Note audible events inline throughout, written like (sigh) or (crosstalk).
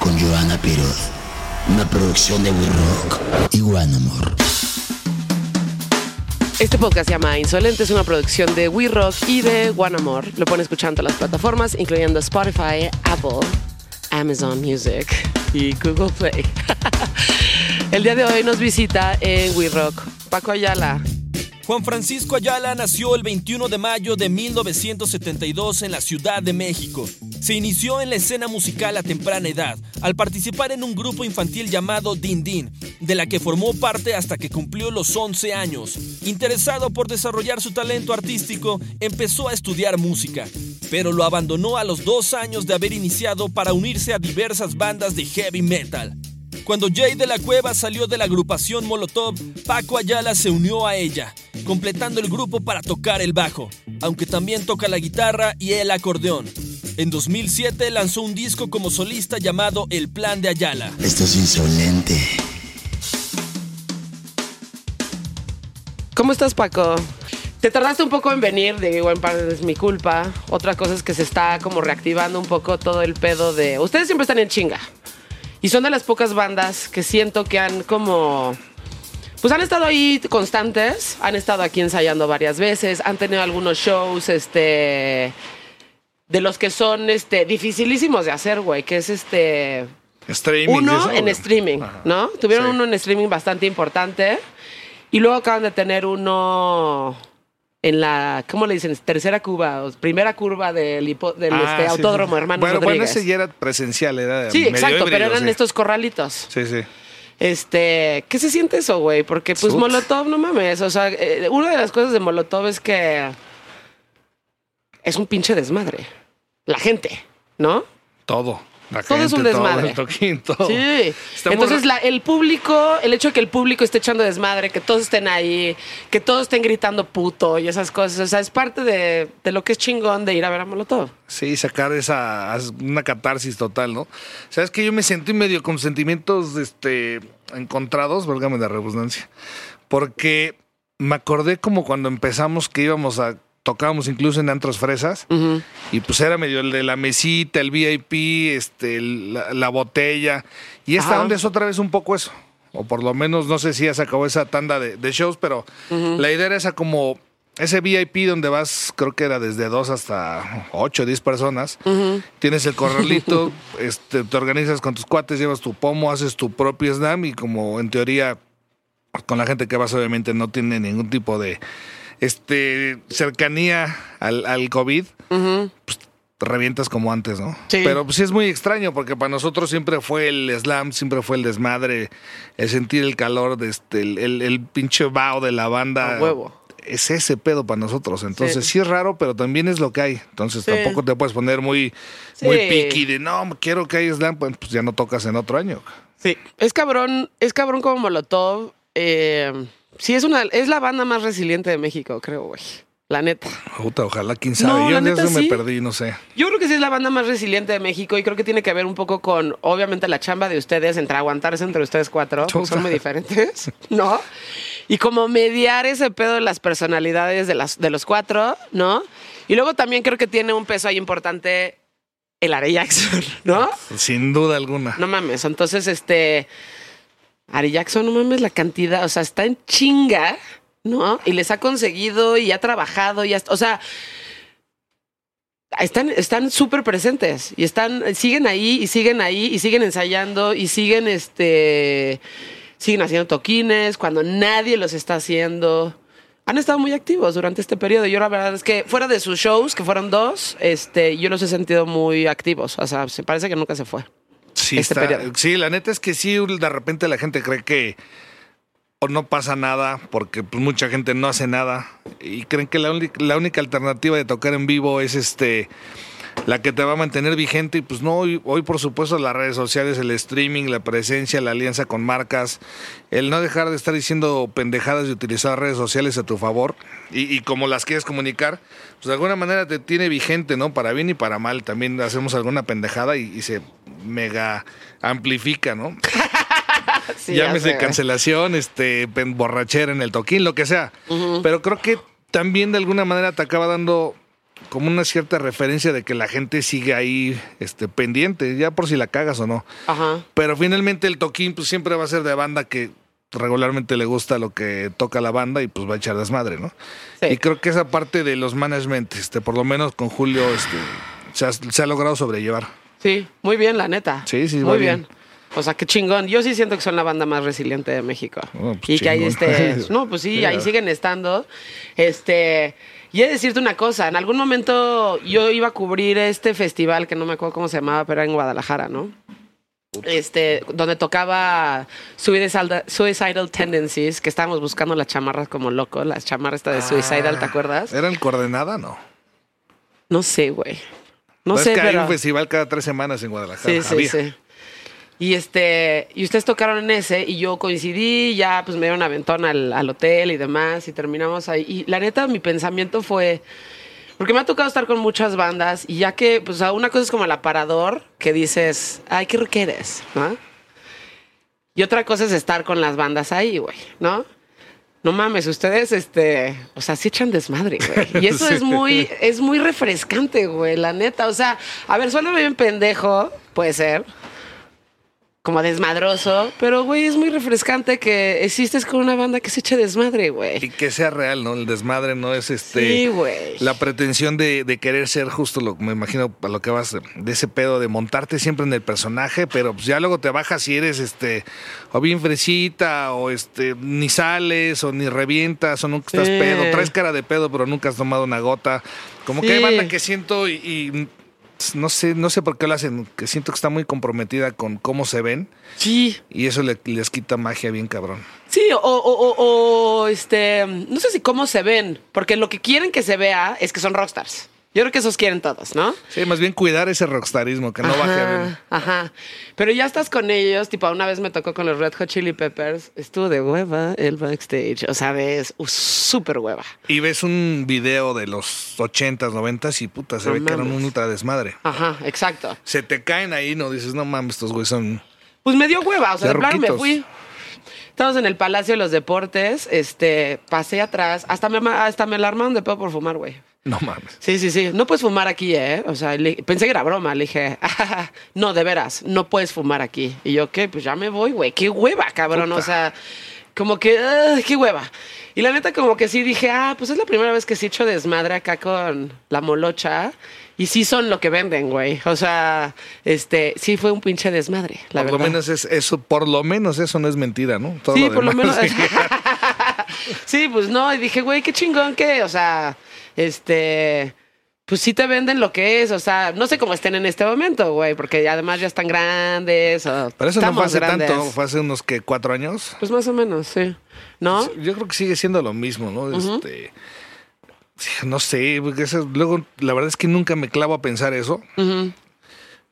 Con Joana Piroz. Una producción de We Rock y One Amor. Este podcast se llama Insolente, es una producción de We Rock y de One Amor. Lo pueden escuchar en todas las plataformas, incluyendo Spotify, Apple, Amazon Music y Google Play. (laughs) El día de hoy nos visita en We Rock Paco Ayala. Juan Francisco Ayala nació el 21 de mayo de 1972 en la Ciudad de México. Se inició en la escena musical a temprana edad, al participar en un grupo infantil llamado Din Din, de la que formó parte hasta que cumplió los 11 años. Interesado por desarrollar su talento artístico, empezó a estudiar música, pero lo abandonó a los dos años de haber iniciado para unirse a diversas bandas de heavy metal. Cuando Jay de la Cueva salió de la agrupación Molotov, Paco Ayala se unió a ella, completando el grupo para tocar el bajo, aunque también toca la guitarra y el acordeón. En 2007 lanzó un disco como solista llamado El Plan de Ayala. Esto es insolente. ¿Cómo estás, Paco? Te tardaste un poco en venir, digo, en parte es mi culpa. Otra cosa es que se está como reactivando un poco todo el pedo de... Ustedes siempre están en chinga. Y son de las pocas bandas que siento que han como... Pues han estado ahí constantes, han estado aquí ensayando varias veces, han tenido algunos shows, este... De los que son, este, dificilísimos de hacer, güey, que es este... Streaming. Uno en streaming, Ajá. ¿no? Tuvieron Sí. uno en streaming bastante importante. Y luego acaban de tener uno en la, ¿cómo le dicen? Tercera curva, primera curva del, hipo- del Ah, este, sí, autódromo, sí. hermano Bueno, bueno, Rodríguez. ese ya era presencial, era sí, medio exacto, pero eran sí. estos corralitos. Sí, sí. Este, ¿qué se siente eso, güey? Porque pues. Molotov, no mames, o sea, eh, una de las cosas de Molotov es que es un pinche desmadre. La gente, ¿no? Todo. La Todo es un gente, todo, desmadre. el toquín, todo. Sí. Está Entonces, la- el público, el hecho de que el público esté echando desmadre, que todos estén ahí, que todos estén gritando puto y esas cosas, o sea, es parte de, de lo que es chingón de ir a ver a Molotov. Sí, sacar esa una catarsis total, ¿no? Sabes que yo me sentí medio con sentimientos este encontrados, válgame la redundancia, porque me acordé como cuando empezamos que íbamos a tocábamos incluso en antros fresas y pues era medio el de la mesita, el VIP, este la, la botella y esta Ajá. onda es otra vez un poco eso. O por lo menos no sé si ya se acabó esa tanda de, de shows, pero la idea era esa como ese VIP donde vas, creo que era desde dos hasta ocho o diez personas. Tienes el corralito, (laughs) este, te organizas con tus cuates, llevas tu pomo, haces tu propio slam y como en teoría con la gente que vas obviamente no tiene ningún tipo de este cercanía al, al COVID, pues te revientas como antes, ¿no? Sí. Pero pues sí es muy extraño porque para nosotros siempre fue el slam, siempre fue el desmadre, el sentir el calor, de este, el, el, el pinche vaho de la banda. A huevo. Es ese pedo para nosotros. Entonces Sí. sí. es raro, pero también es lo que hay. Entonces Sí. tampoco te puedes poner muy, muy piqui de no, quiero que haya slam, pues, pues ya no tocas en otro año. Sí. Es cabrón, es cabrón como Molotov. eh, sí, es una, es la banda más resiliente de México, creo, güey. La neta. Puta, ojalá, quién sabe. No, Yo la en neta eso me perdí, no sé. Yo creo que sí es la banda más resiliente de México y creo que tiene que ver un poco con, obviamente, la chamba de ustedes entre aguantarse entre ustedes cuatro, son muy diferentes, (laughs) ¿no? Y como mediar ese pedo de las personalidades de, las, de los cuatro, ¿no? Y luego también creo que tiene un peso ahí importante el Jackson, (laughs) ¿no? Sin duda alguna. No mames, entonces, este, Ari Jackson, no mames la cantidad, o sea, está en chinga, ¿no? Y les ha conseguido y ha trabajado y hasta, o sea, están están súper presentes y están siguen ahí y siguen ahí y siguen ensayando y siguen este siguen haciendo toquines cuando nadie los está haciendo. Han estado muy activos durante este periodo. Yo la verdad es que fuera de sus shows, que fueron dos, este, yo los he sentido muy activos. O sea, se parece que nunca se fue. Sí, este está- periodo. sí, la neta es que sí, de repente la gente cree que o no pasa nada porque pues, mucha gente no hace nada y creen que la única alternativa de tocar en vivo es este la que te va a mantener vigente y pues no, hoy, hoy por supuesto las redes sociales, el streaming, la presencia, la alianza con marcas, el no dejar de estar diciendo pendejadas y utilizar redes sociales a tu favor y, y como las quieres comunicar, pues de alguna manera te tiene vigente, ¿no? Para bien y para mal, también hacemos alguna pendejada y, y se mega amplifica, ¿no? (laughs) Sí, Llámese cancelación, este, borrachera en el toquín, lo que sea. Pero creo que también de alguna manera te acaba dando como una cierta referencia de que la gente sigue ahí este, pendiente, ya por si la cagas o no. Ajá. Pero finalmente el toquín pues siempre va a ser de banda que regularmente le gusta lo que toca la banda y pues va a echar desmadre, ¿no? Sí. Y creo que esa parte de los management, este, por lo menos con Julio, este, se ha, se ha logrado sobrellevar. Sí, muy bien, la neta. Sí, sí, Muy bien. bien. O sea, qué chingón. Yo sí siento que son la banda más resiliente de México. Oh, pues y que ahí este. (laughs) No, pues sí, ahí siguen estando. Este. Y he de decirte una cosa, en algún momento yo iba a cubrir este festival que no me acuerdo cómo se llamaba, pero era en Guadalajara, ¿no? Este, donde tocaba Suicidal, Tendencies, que estábamos buscando las chamarras como locos, las chamarras esta de Suicidal, ¿te acuerdas? ¿Eran coordenada? No. No sé, güey. No Es sé, que hay un festival cada tres semanas en Guadalajara. Sí, sí, Había. sí. Y este, y ustedes tocaron en ese y yo coincidí, ya pues me dieron aventón al, al hotel y demás y terminamos ahí. Y la neta, mi pensamiento fue, porque me ha tocado estar con muchas bandas y ya que, pues una cosa es como el aparador, que dices, ay, ¿qué requieres? ¿No? Y otra cosa es estar con las bandas ahí, güey, ¿no? No mames, ustedes, este, o sea, sí echan desmadre, güey. Y eso (laughs) Sí. es muy, es muy refrescante, güey, la neta. O sea, a ver, suena bien pendejo, puede ser, como desmadroso, pero, güey, es muy refrescante que existes con una banda que se eche desmadre, Y güey. que sea real, ¿no? El desmadre no es este. Sí, güey. La pretensión de, de querer ser justo lo me imagino a lo que vas de, ese pedo de montarte siempre en el personaje, pero pues ya luego te bajas y eres este o bien fresita o este ni sales o ni revientas o nunca estás Sí. pedo, traes cara de pedo pero nunca has tomado una gota. Como que hay Sí. banda que siento y, y no sé, no sé por qué lo hacen, que siento que está muy comprometida con cómo se ven Sí, y eso le- les quita magia bien cabrón. sí, o, o, o- o, este, no sé si cómo se ven, porque lo que quieren que se vea es que son rockstars. Yo creo que esos quieren todos, ¿no? Sí, más bien cuidar ese rockstarismo, que no baje a Ajá, ajá. Pero ya estás con ellos, tipo, una vez me tocó con los Red Hot Chili Peppers, estuvo de hueva el backstage, o sea, ves, uh, súper hueva. Y ves un video de los 80s, 90s y puta, se No ve que eran un ultra desmadre. Ajá, exacto. Se te caen ahí, no dices, no mames, estos güeyes son. Pues me dio hueva, o sea, De plano me fui. Estamos en el Palacio de los Deportes, este, pasé atrás, hasta me, hasta me alarmaron de pedo por fumar, güey. No mames. Sí, sí, sí. No puedes fumar aquí, ¿eh? O sea, le- pensé que era broma. Le dije, "Ah, no, de veras, no puedes fumar aquí. Y yo, ¿qué? Pues ya me voy, güey. Qué hueva, cabrón. Puta. O sea, como que, ah, qué hueva. Y la neta, como que sí dije, ah, pues es la primera vez que sí echo desmadre acá con la molocha. Y sí son lo que venden, güey. O sea, este, sí fue un pinche desmadre, la por verdad. lo menos es eso, por lo menos eso no es mentira, ¿no? Todo sí, por lo menos. (laughs) (laughs) sí, pues no, y dije, güey, qué chingón que, o sea, este, pues sí te venden lo que es, o sea, no sé cómo estén en este momento, güey, porque además ya están grandes. O Pero eso no fue hace grandes. tanto, fue hace unos que cuatro años. Pues más o menos, sí. ¿No? Yo creo que sigue siendo lo mismo, ¿no? Este. No sé, porque eso- luego la verdad es que nunca me clavo a pensar eso.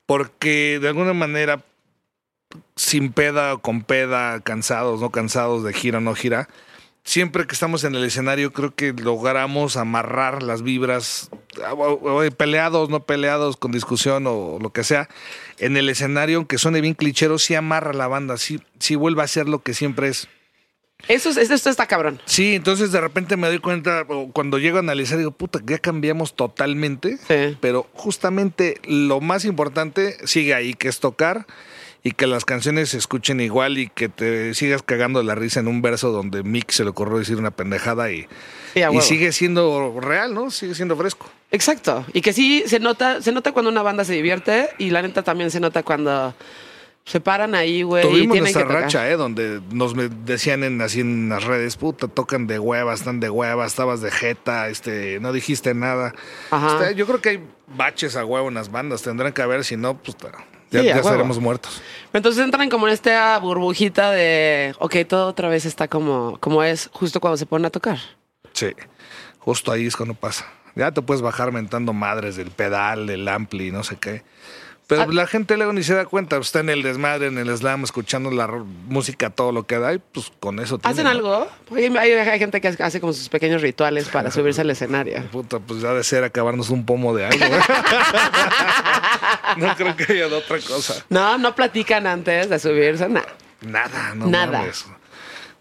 Porque de alguna manera, sin peda o con peda, cansados, no cansados de gira o no gira, siempre que estamos en el escenario creo que logramos amarrar las vibras, o- o- peleados, no peleados, con discusión o lo que sea, en el escenario, aunque suene bien clichero, sí amarra la banda, sí, sí vuelve a ser lo que siempre es. Eso es, esto está cabrón. Sí, entonces de repente me doy cuenta, cuando llego a analizar, digo, puta, ya cambiamos totalmente. Sí. Pero justamente lo más importante sigue ahí, que es tocar y que las canciones se escuchen igual y que te sigas cagando la risa en un verso donde Mick se le ocurrió decir una pendejada y, Sí, y sigue siendo real, ¿no? Sigue siendo fresco. Exacto. Y que sí se nota, se nota cuando una banda se divierte y la neta también se nota cuando se paran ahí, güey. y Tuvimos tienen nuestra que racha, ¿eh? Donde nos decían en, así en las redes, puta, tocan de hueva, están de hueva, estabas de jeta, este, no dijiste nada. Ajá. Este, yo creo que hay baches a huevo en las bandas, tendrán que haber, si no, pues ya, Sí, ya estaremos muertos. Entonces entran como en esta burbujita de, ok, todo otra vez está como, como es justo cuando se ponen a tocar. Sí, justo ahí es cuando pasa. Ya te puedes bajar mentando madres del pedal, del ampli, no sé qué. Pero Ah. la gente luego ni se da cuenta, está en el desmadre, en el slam, escuchando la música, todo lo que da, y pues con eso ¿Hacen algo? Hay, hay- hay gente que hace como sus pequeños rituales para subirse al escenario. (laughs) Puta, pues ya de ser acabarnos un pomo de algo. ¿eh? (laughs) no creo que haya de otra cosa. No, no platican antes de subirse, nada. Nada, no Nada. mames.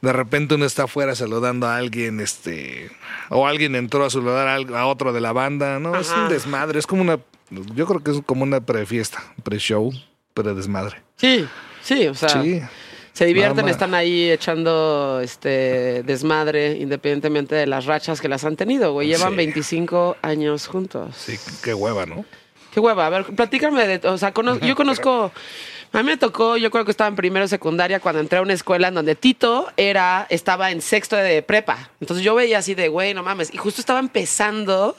de repente uno está afuera saludando a alguien, este, o alguien entró a saludar a, a otro de la banda, ¿no? Es un desmadre, es como una, yo creo que es como una prefiesta, pre-show, pre-desmadre. Sí, sí, o sea, Sí. se divierten, están ahí echando este desmadre, independientemente de las rachas que las han tenido, güey. Llevan Sí. 25 años juntos. Sí, qué hueva, ¿no? Qué hueva. A ver, platícame de. O sea, yo conozco. A mí me tocó, yo creo que estaba en primero secundaria cuando entré a una escuela en donde Tito era, estaba en sexto de prepa. Entonces yo veía así de, güey, no mames. Y justo estaba empezando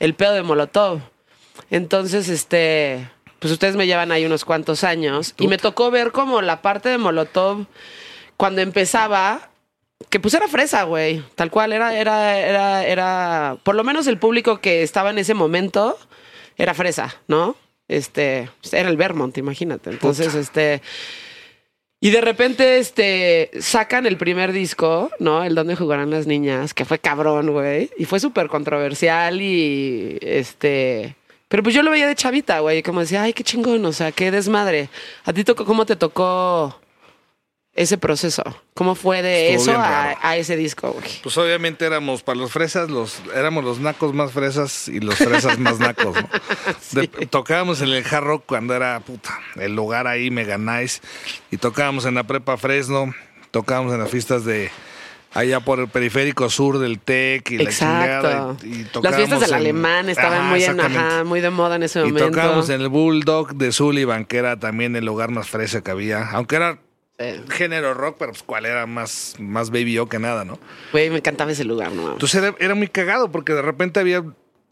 el pedo de Molotov. Entonces, este, pues ustedes me llevan ahí unos cuantos años. Y me tocó ver como la parte de Molotov cuando empezaba, que pues era fresa, güey. Tal cual, era, era, era, era, por lo menos el público que estaba en ese momento era fresa, ¿no? Este, era el Vermont, imagínate. Entonces, este, y de repente, este, sacan el primer disco, ¿no? El Donde jugarán las niñas, que fue cabrón, güey. Y fue súper controversial y, este... Pero pues yo lo veía de chavita, güey. Como decía, ay, qué chingón, o sea, qué desmadre. ¿A ti tocó, cómo te tocó ese proceso? ¿Cómo fue de Estuvo eso a, ese disco, güey? Pues obviamente éramos para los fresas, los, éramos los nacos más fresas y los fresas más nacos, ¿no? (laughs) De- tocábamos en el Hard Rock cuando era puta, el lugar ahí mega nice. Y tocábamos en la prepa Fresno, tocábamos en las fiestas de allá por el periférico sur del TEC y la chingada. Y, y Las fiestas del en- alemán estaban Ajá, muy, en, ajá, muy de moda en ese Y momento. tocábamos en el Bulldog de Sullivan, que era también el lugar más fresa que había. Aunque era Sí. género rock, pero pues cuál era más, más baby o que nada, ¿no? Güey, me encantaba ese lugar, ¿no? Entonces era, era muy cagado porque de repente había,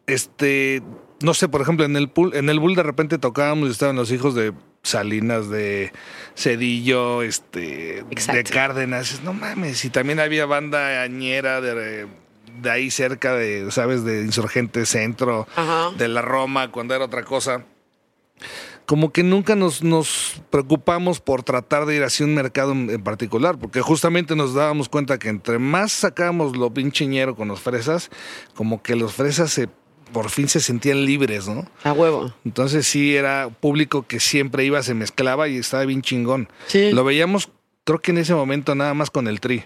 este, no sé, por ejemplo, en el pool, en el bull de repente tocábamos y estaban los hijos de Salinas, de Cedillo, este, Exacto. de Cárdenas. No mames, y también había banda añera de, de ahí cerca de, ¿sabes? De Insurgente Centro, Ajá. de la Roma, cuando era otra cosa. Como que nunca nos, nos preocupamos por tratar de ir hacia un mercado en en particular, porque justamente nos dábamos cuenta que entre más sacábamos lo pincheñero con los fresas, como que los fresas se, por fin se sentían libres, ¿no? A huevo. Entonces sí era público que siempre iba, se mezclaba y estaba bien chingón. Sí. Lo veíamos, creo que en ese momento nada más con el tri.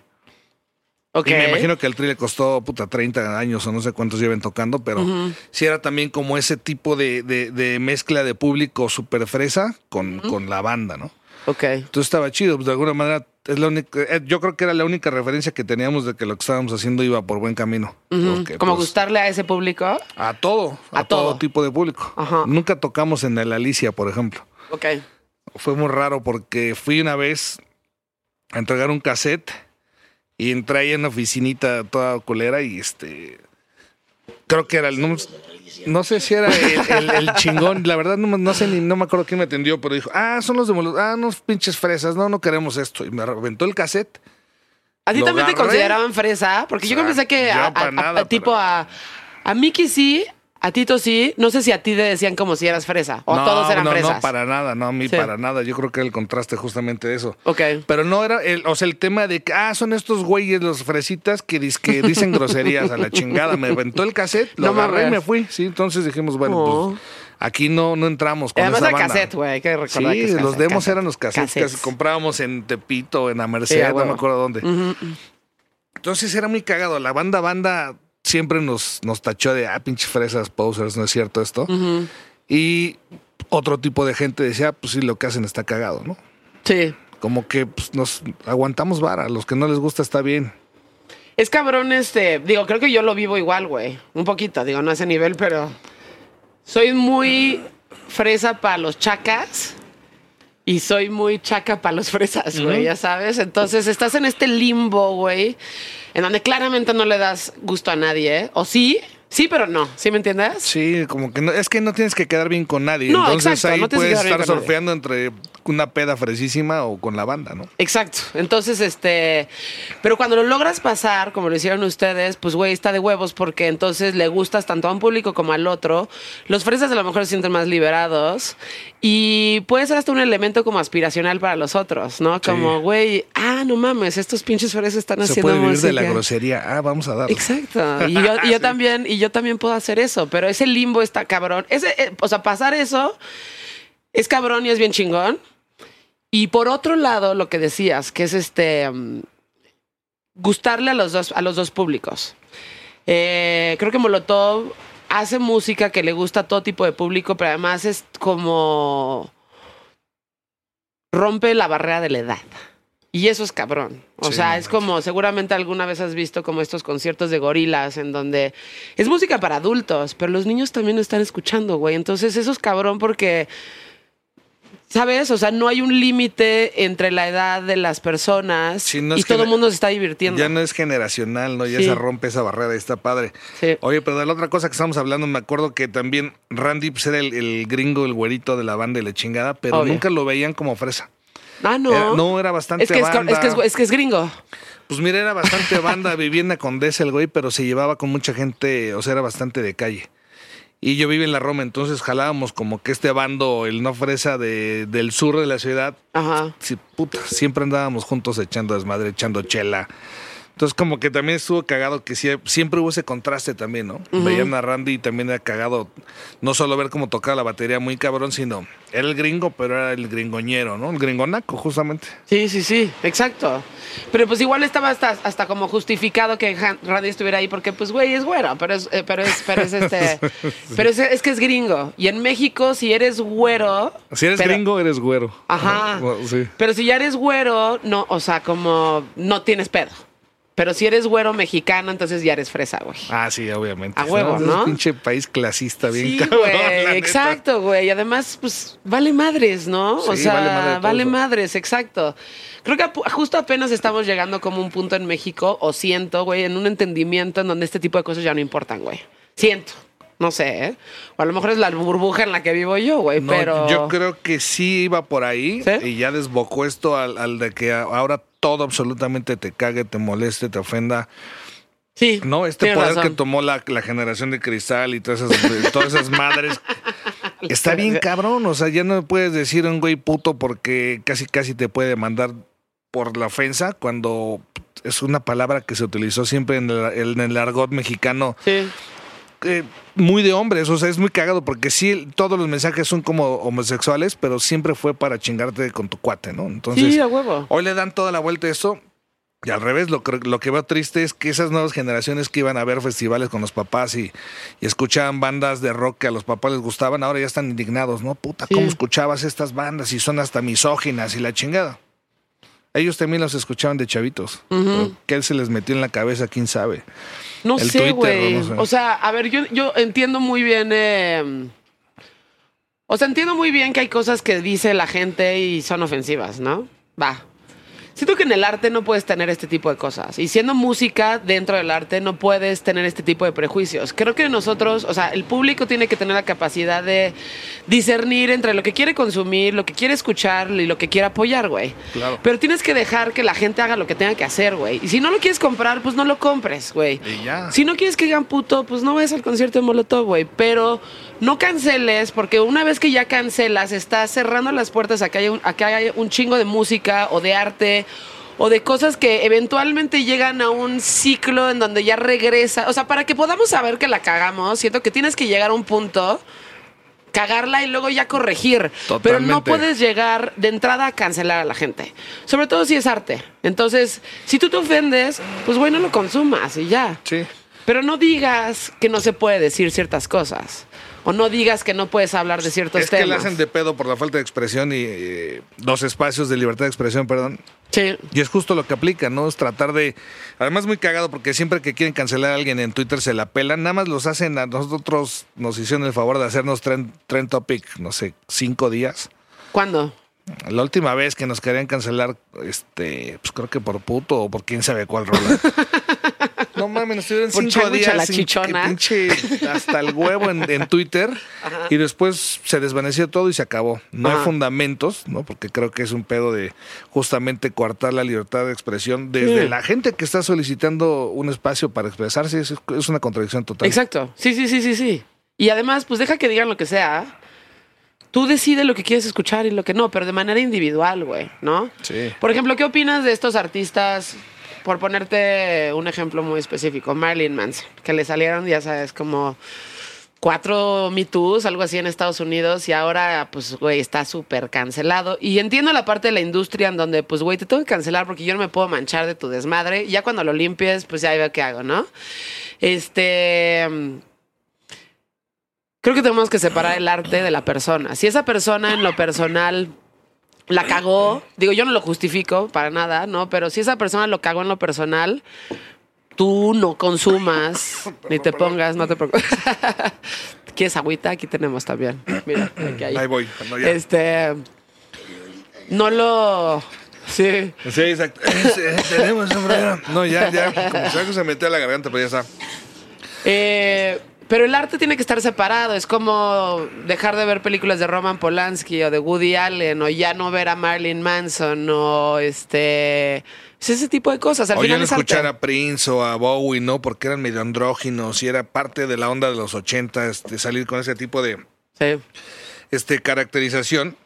Ok. Y me imagino que el tri le costó puta 30 años o no sé cuántos lleven tocando, pero sí era también como ese tipo de, de- de mezcla de público super fresa con, con la banda, ¿no? Ok. Entonces estaba chido, pues de alguna manera es la única, eh, yo creo que era la única referencia que teníamos de que lo que estábamos haciendo iba por buen camino. Porque, Como pues, gustarle a ese público. A todo, a, A todo. todo. tipo de público. Ajá. Nunca tocamos en el Alicia, por ejemplo. Ok. Fue muy raro porque fui una vez a entregar un cassette y entré ahí en una oficinita toda culera y este. Creo que era el. No, no sé si era el, el- el chingón, la verdad no, no sé ni, no me acuerdo quién me atendió, pero dijo, ah, son los de Molo- ah, unos pinches fresas, no, no queremos esto. Y me reventó el cassette. ¿A ti también te consideraban fresa? Porque yo O sea, pensé que a, a- a- nada, a- tipo pero- a, a Miki sí, a Tito sí. No sé si a ti te decían como si eras fresa. O no, todos eran no, fresas. no, para nada, no, a mí Sí. para nada. Yo creo que era el contraste justamente de eso. Ok. Pero no era, el, o sea, el tema de que, ah, son estos güeyes, los fresitas, que, dis- que dicen (laughs) groserías a la chingada. Me aventó el cassette, lo No agarré y me fui. Sí, entonces dijimos, bueno, Oh. pues aquí no, no entramos con Además esa banda. cassette, güey. Hay que recordar Sí, que es los cassette, demos cassette. eran los cassettes, que comprábamos en Tepito, en la Merced, no me acuerdo dónde. Entonces era muy cagado. La banda, banda siempre nos, nos tachó de, ah, pinches fresas, posers, no es cierto esto. Y otro tipo de gente decía, "Ah, pues sí, lo que hacen está cagado, ¿no? Sí. Como que pues, nos aguantamos vara. Los que no les gusta está bien. Es cabrón, este. Digo, creo que yo lo vivo igual, güey. Un poquito, digo, no a ese nivel, pero. Soy muy fresa para los chacas. Y soy muy chaca para los fresas, güey, ya sabes. Entonces estás en este limbo, güey, en donde claramente no le das gusto a nadie, ¿eh? O sí, sí, pero no. ¿Sí me entiendes? Sí, como que no, es que no tienes que quedar bien con nadie. No, Entonces exacto, ahí no puedes estar nadie. surfeando entre una peda fresísima o con la banda, ¿no? Exacto. Entonces, este. Pero cuando lo logras pasar, como lo hicieron ustedes, pues, güey, está de huevos porque entonces le gustas tanto a un público como al otro. Los fresas a lo mejor se sienten más liberados y puede ser hasta un elemento como aspiracional para los otros, ¿no? Como, güey, ah, no mames, estos pinches fresas están Se haciendo puede vivir de la grosería. Ah, vamos a dar. Exacto. (laughs) Y yo, y yo también, y yo también puedo hacer eso, pero ese limbo está cabrón. Ese, eh, o sea, pasar eso es cabrón y es bien chingón. Y por otro lado, lo que decías, que es este. mm, gustarle a los dos, a los dos públicos. Eh, creo que Molotov hace música que le gusta a todo tipo de público, pero además es como rompe la barrera de la edad. Y eso es cabrón. O Sí, sea, es como seguramente alguna vez has visto como estos conciertos de gorilas en donde es música para adultos, pero los niños también lo están escuchando, güey. Entonces eso es cabrón porque, ¿sabes? O sea, no hay un límite entre la edad de las personas Sí, no y todo el mundo se está divirtiendo. Ya no es generacional, ¿no? Ya Sí. se rompe esa barrera, está padre. Sí. Oye, pero de la otra cosa que estamos hablando, me acuerdo que también Randy pues, era el, el gringo, el güerito de la banda y la chingada, pero Obvio. nunca lo veían como fresa. Ah, no. Era- no, era bastante es que es, banda. es que es, es que es gringo. Pues mira, era bastante banda, (laughs) vivía en la Condesa el güey, pero se llevaba con mucha gente, o sea, era bastante de calle. Y yo vivía en la Roma, entonces jalábamos como que este bando, el no fresa de, del sur de la ciudad, Ajá. sí, puta, siempre andábamos juntos echando desmadre, echando chela. Entonces, como que también estuvo cagado que sie- siempre hubo ese contraste también, ¿no? Veían a Randy y también era cagado no solo ver cómo tocaba la batería muy cabrón, sino era el gringo, pero era el gringoñero, ¿no? El gringonaco, justamente. Sí, sí, sí, exacto. Pero pues igual estaba hasta, hasta como justificado que Randy estuviera ahí porque pues güey es güero, pero es, eh, pero es, pero es este, (laughs) pero es, es que es gringo. Y en México si eres güero, Si eres pero- gringo, eres güero. Ajá. Bueno, Sí. Pero si ya eres güero, no, o sea, como no tienes pedo. Pero si eres güero mexicano, entonces ya eres fresa, güey. Ah, sí, obviamente. A huevo, Es ¿no? un pinche país clasista, bien Sí, cabrón. güey, neta. exacto, güey. Y además, pues, vale madres, ¿no? o Sí, sea, vale vale, madre madres, exacto. Creo que apu- justo apenas estamos llegando como un punto en México, o siento, güey, en un entendimiento en donde este tipo de cosas ya no importan, güey. Siento. No sé, ¿eh? O a lo mejor es la burbuja en la que vivo yo, güey, No, pero... Yo creo que sí iba por ahí ¿Sí? y ya desbocó esto al, al de que ahora todo absolutamente te cague, te moleste, te ofenda. Sí, No, este poder razón. que tomó la, la generación de cristal y todas esas, todas esas madres. (laughs) Está bien cabrón, o sea, ya no puedes decir un güey puto porque casi casi te puede mandar por la ofensa cuando es una palabra que se utilizó siempre en el, en el argot mexicano Sí. Eh, muy de hombres, o sea, es muy cagado porque sí, todos los mensajes son como homosexuales, pero siempre fue para chingarte con tu cuate, ¿no? Entonces, Sí, a huevo. hoy le dan toda la vuelta a eso. Y al revés, lo, que- lo que veo triste es que esas nuevas generaciones que iban a ver festivales con los papás y, y escuchaban bandas de rock que a los papás les gustaban, ahora ya están indignados, ¿no? Puta, Sí. ¿cómo escuchabas estas bandas y son hasta misóginas y la chingada? Ellos también los escuchaban de chavitos. Pero ¿Qué se les metió en la cabeza? ¿Quién sabe? No El sé, güey. no sé. O sea, a ver, yo, yo entiendo muy bien. eh, o sea, entiendo muy bien que hay cosas que dice la gente y son ofensivas, ¿no? Va. Siento que en el arte no puedes tener este tipo de cosas. Y siendo música dentro del arte no puedes tener este tipo de prejuicios. Creo que nosotros, o sea, el público tiene que tener la capacidad de discernir entre lo que quiere consumir, lo que quiere escuchar y lo que quiere apoyar, güey. Claro. Pero tienes que dejar que la gente haga lo que tenga que hacer, güey. Y si no lo quieres comprar, pues no lo compres, güey. Y ya. Si no quieres que digan puto, pues no vayas al concierto de Molotov, güey. Pero no canceles, porque una vez que ya cancelas, estás cerrando las puertas a que haya un, a que haya un chingo de música o de arte o de cosas que eventualmente llegan a un ciclo en donde ya regresa. O sea, para que podamos saber que la cagamos, siento que tienes que llegar a un punto cagarla y luego ya corregir. Pero no puedes llegar de entrada a cancelar a la gente. Sobre todo si es arte. Entonces, si tú te ofendes, pues güey, no lo consumas y ya. Sí. Pero no digas que no se puede decir ciertas cosas. O no digas que no puedes hablar de ciertos Es que temas. le hacen de pedo por la falta de expresión y eh, los espacios de libertad de expresión, perdón. Sí. Y es justo lo que aplica, ¿no? Es tratar de. Además, muy cagado porque siempre que quieren cancelar a alguien en Twitter se la pelan. Nada más los hacen a nosotros, nos hicieron el favor de hacernos trend, trend topic, no sé, cinco días. ¿Cuándo? La última vez que nos querían cancelar, este, pues creo que por puto o por quién sabe cuál rola. (laughs) No mames, nos estuvieron Por cinco días la sin- chichona. que pinche (laughs) hasta el huevo en, en Twitter y después se desvaneció todo y se acabó. No Ajá. hay fundamentos, ¿no? Porque creo que es un pedo de justamente coartar la libertad de expresión desde Sí. la gente que está solicitando un espacio para expresarse. Es, es una contradicción total. Exacto. Sí, sí, sí, sí, sí. Y además, pues deja que digan lo que sea. Tú decides lo que quieres escuchar y lo que no, pero de manera individual, güey, ¿no? Sí. Por ejemplo, ¿qué opinas de estos artistas? Por ponerte un ejemplo muy específico, Marilyn Manson, que le salieron, ya sabes, como cuatro Me Too's, algo así en Estados Unidos, y ahora, pues, güey, está súper cancelado. Y entiendo la parte de la industria en donde, pues, güey, te tengo que cancelar porque yo no me puedo manchar de tu desmadre. Y ya cuando lo limpies, pues ya veo qué hago, ¿no? Este. Creo que tenemos que separar el arte de la persona. Si esa persona en lo personal la cagó, digo, yo no lo justifico para nada, ¿no? Pero si esa persona lo cagó en lo personal, tú no consumas ni te pongas, no te preocupes. (laughs) ¿Quieres agüita? Aquí tenemos también. Mira, aquí hay. Ahí voy. Ya. Este. No lo. Sí. Sí, exacto. Tenemos sombrero. No, ya, ya. Como se metió a la garganta, pero ya está. Eh, pero el arte tiene que estar separado. Es como dejar de ver películas de Roman Polanski o de Woody Allen o ya no ver a Marilyn Manson o este. es ese tipo de cosas. Al O ya no es arte. escuchar a Prince o a Bowie, ¿no? Porque eran medio andróginos y era parte de la onda de los 80, este, salir con ese tipo de Sí. este, caracterización.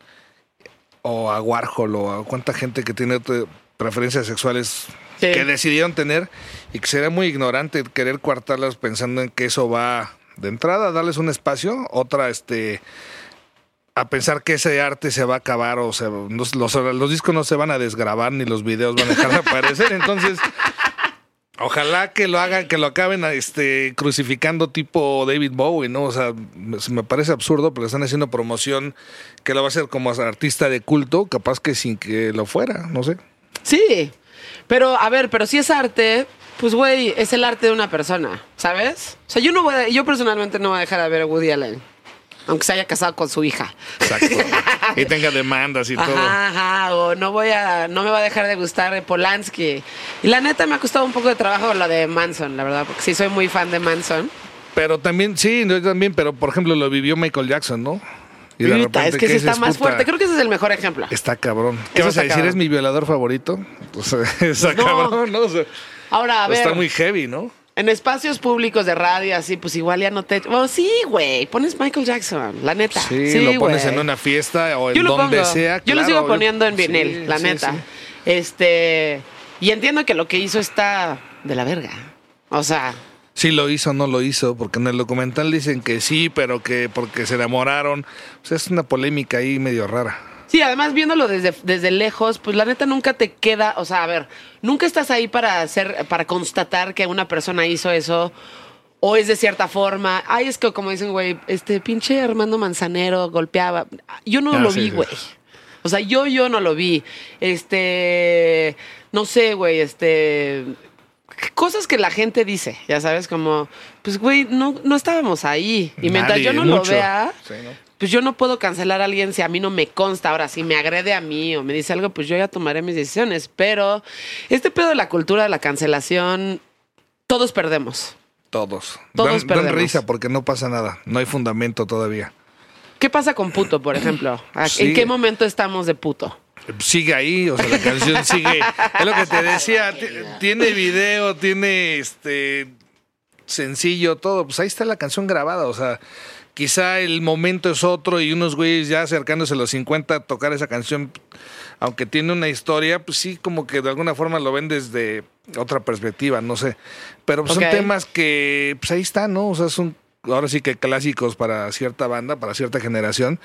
O a Warhol o a cuánta gente que tiene preferencias sexuales Sí. que decidieron tener y que sería muy ignorante querer coartarlas pensando en que eso va de entrada a darles un espacio, otra este a pensar que ese arte se va a acabar o se, los, los- los discos no se van a desgrabar ni los videos van a dejar de aparecer, entonces ojalá que lo hagan, que lo acaben este crucificando tipo David Bowie, ¿no? O sea, me, me parece absurdo porque están haciendo promoción que lo va a hacer como artista de culto, capaz que sin que lo fuera, no sé. Sí. Pero, a ver, pero si es arte, pues, güey, es el arte de una persona, ¿sabes? O sea, yo no voy a- yo personalmente no voy a dejar de ver a Woody Allen. Aunque se haya casado con su hija. Exacto. (laughs) y tenga demandas y todo. Ajá, ajá, o no voy a, no me va a dejar de gustar Polanski. Y la neta me ha costado un poco de trabajo lo de Manson, la verdad, porque sí soy muy fan de Manson. Pero también, sí, yo también, pero por ejemplo lo vivió Michael Jackson, ¿no? Y de repente, es que ¿qué sí está más puta? fuerte. Creo que ese es el mejor ejemplo. Está cabrón. ¿Qué Eso vas a decir? cabrón. ¿Es mi violador favorito? Pues (laughs) está No. cabrón, ¿no? O sea, Ahora, a ver, está muy heavy, ¿no? en espacios públicos de radio, así, pues igual ya no te... Bueno, sí, güey, pones Michael Jackson, la neta. Sí, lo pones güey. en una fiesta o en Yo lo donde pongo. sea. Yo lo sigo poniendo en Sí, vinil, la sí, neta. sí. Este... Y entiendo que lo que hizo está de la verga. O sea... Sí lo hizo, no lo hizo, porque en el documental dicen que sí, pero que porque se enamoraron. O sea, es una polémica ahí medio rara. Sí, además viéndolo desde, desde lejos, pues la neta nunca te queda, o sea, a ver, nunca estás ahí para hacer, para constatar que una persona hizo eso o es de cierta forma. Ay, es que como dicen, güey, este pinche Armando Manzanero golpeaba. Yo no Ah, lo sí, vi, sí. güey. O sea, yo, yo no lo vi. Este, no sé, güey, este, cosas que la gente dice, ya sabes, como, pues, güey, no, no estábamos ahí. Y mientras Nadie, yo no mucho. lo vea, Sí, ¿no? pues yo no puedo cancelar a alguien si a mí no me consta. Ahora, si me agrede a mí o me dice algo, pues yo ya tomaré mis decisiones. Pero este pedo de la cultura de la cancelación, todos perdemos. Todos. Todos dan, dan perdemos. risa porque no pasa nada. No hay fundamento todavía. ¿Qué pasa con puto, por ejemplo? ¿A- Sí. ¿En qué momento estamos de puto? Sigue ahí, o sea, la canción sigue. Es lo que te decía, ti- tiene video, tiene este sencillo, todo. Pues ahí está la canción grabada, o sea, quizá el momento es otro y unos güeyes ya acercándose a los 50 a tocar esa canción, aunque tiene una historia, pues sí, como que de alguna forma lo ven desde otra perspectiva, no sé. Pero pues, son temas que, pues ahí están, ¿no? O sea, son ahora sí que clásicos para cierta banda, para cierta generación,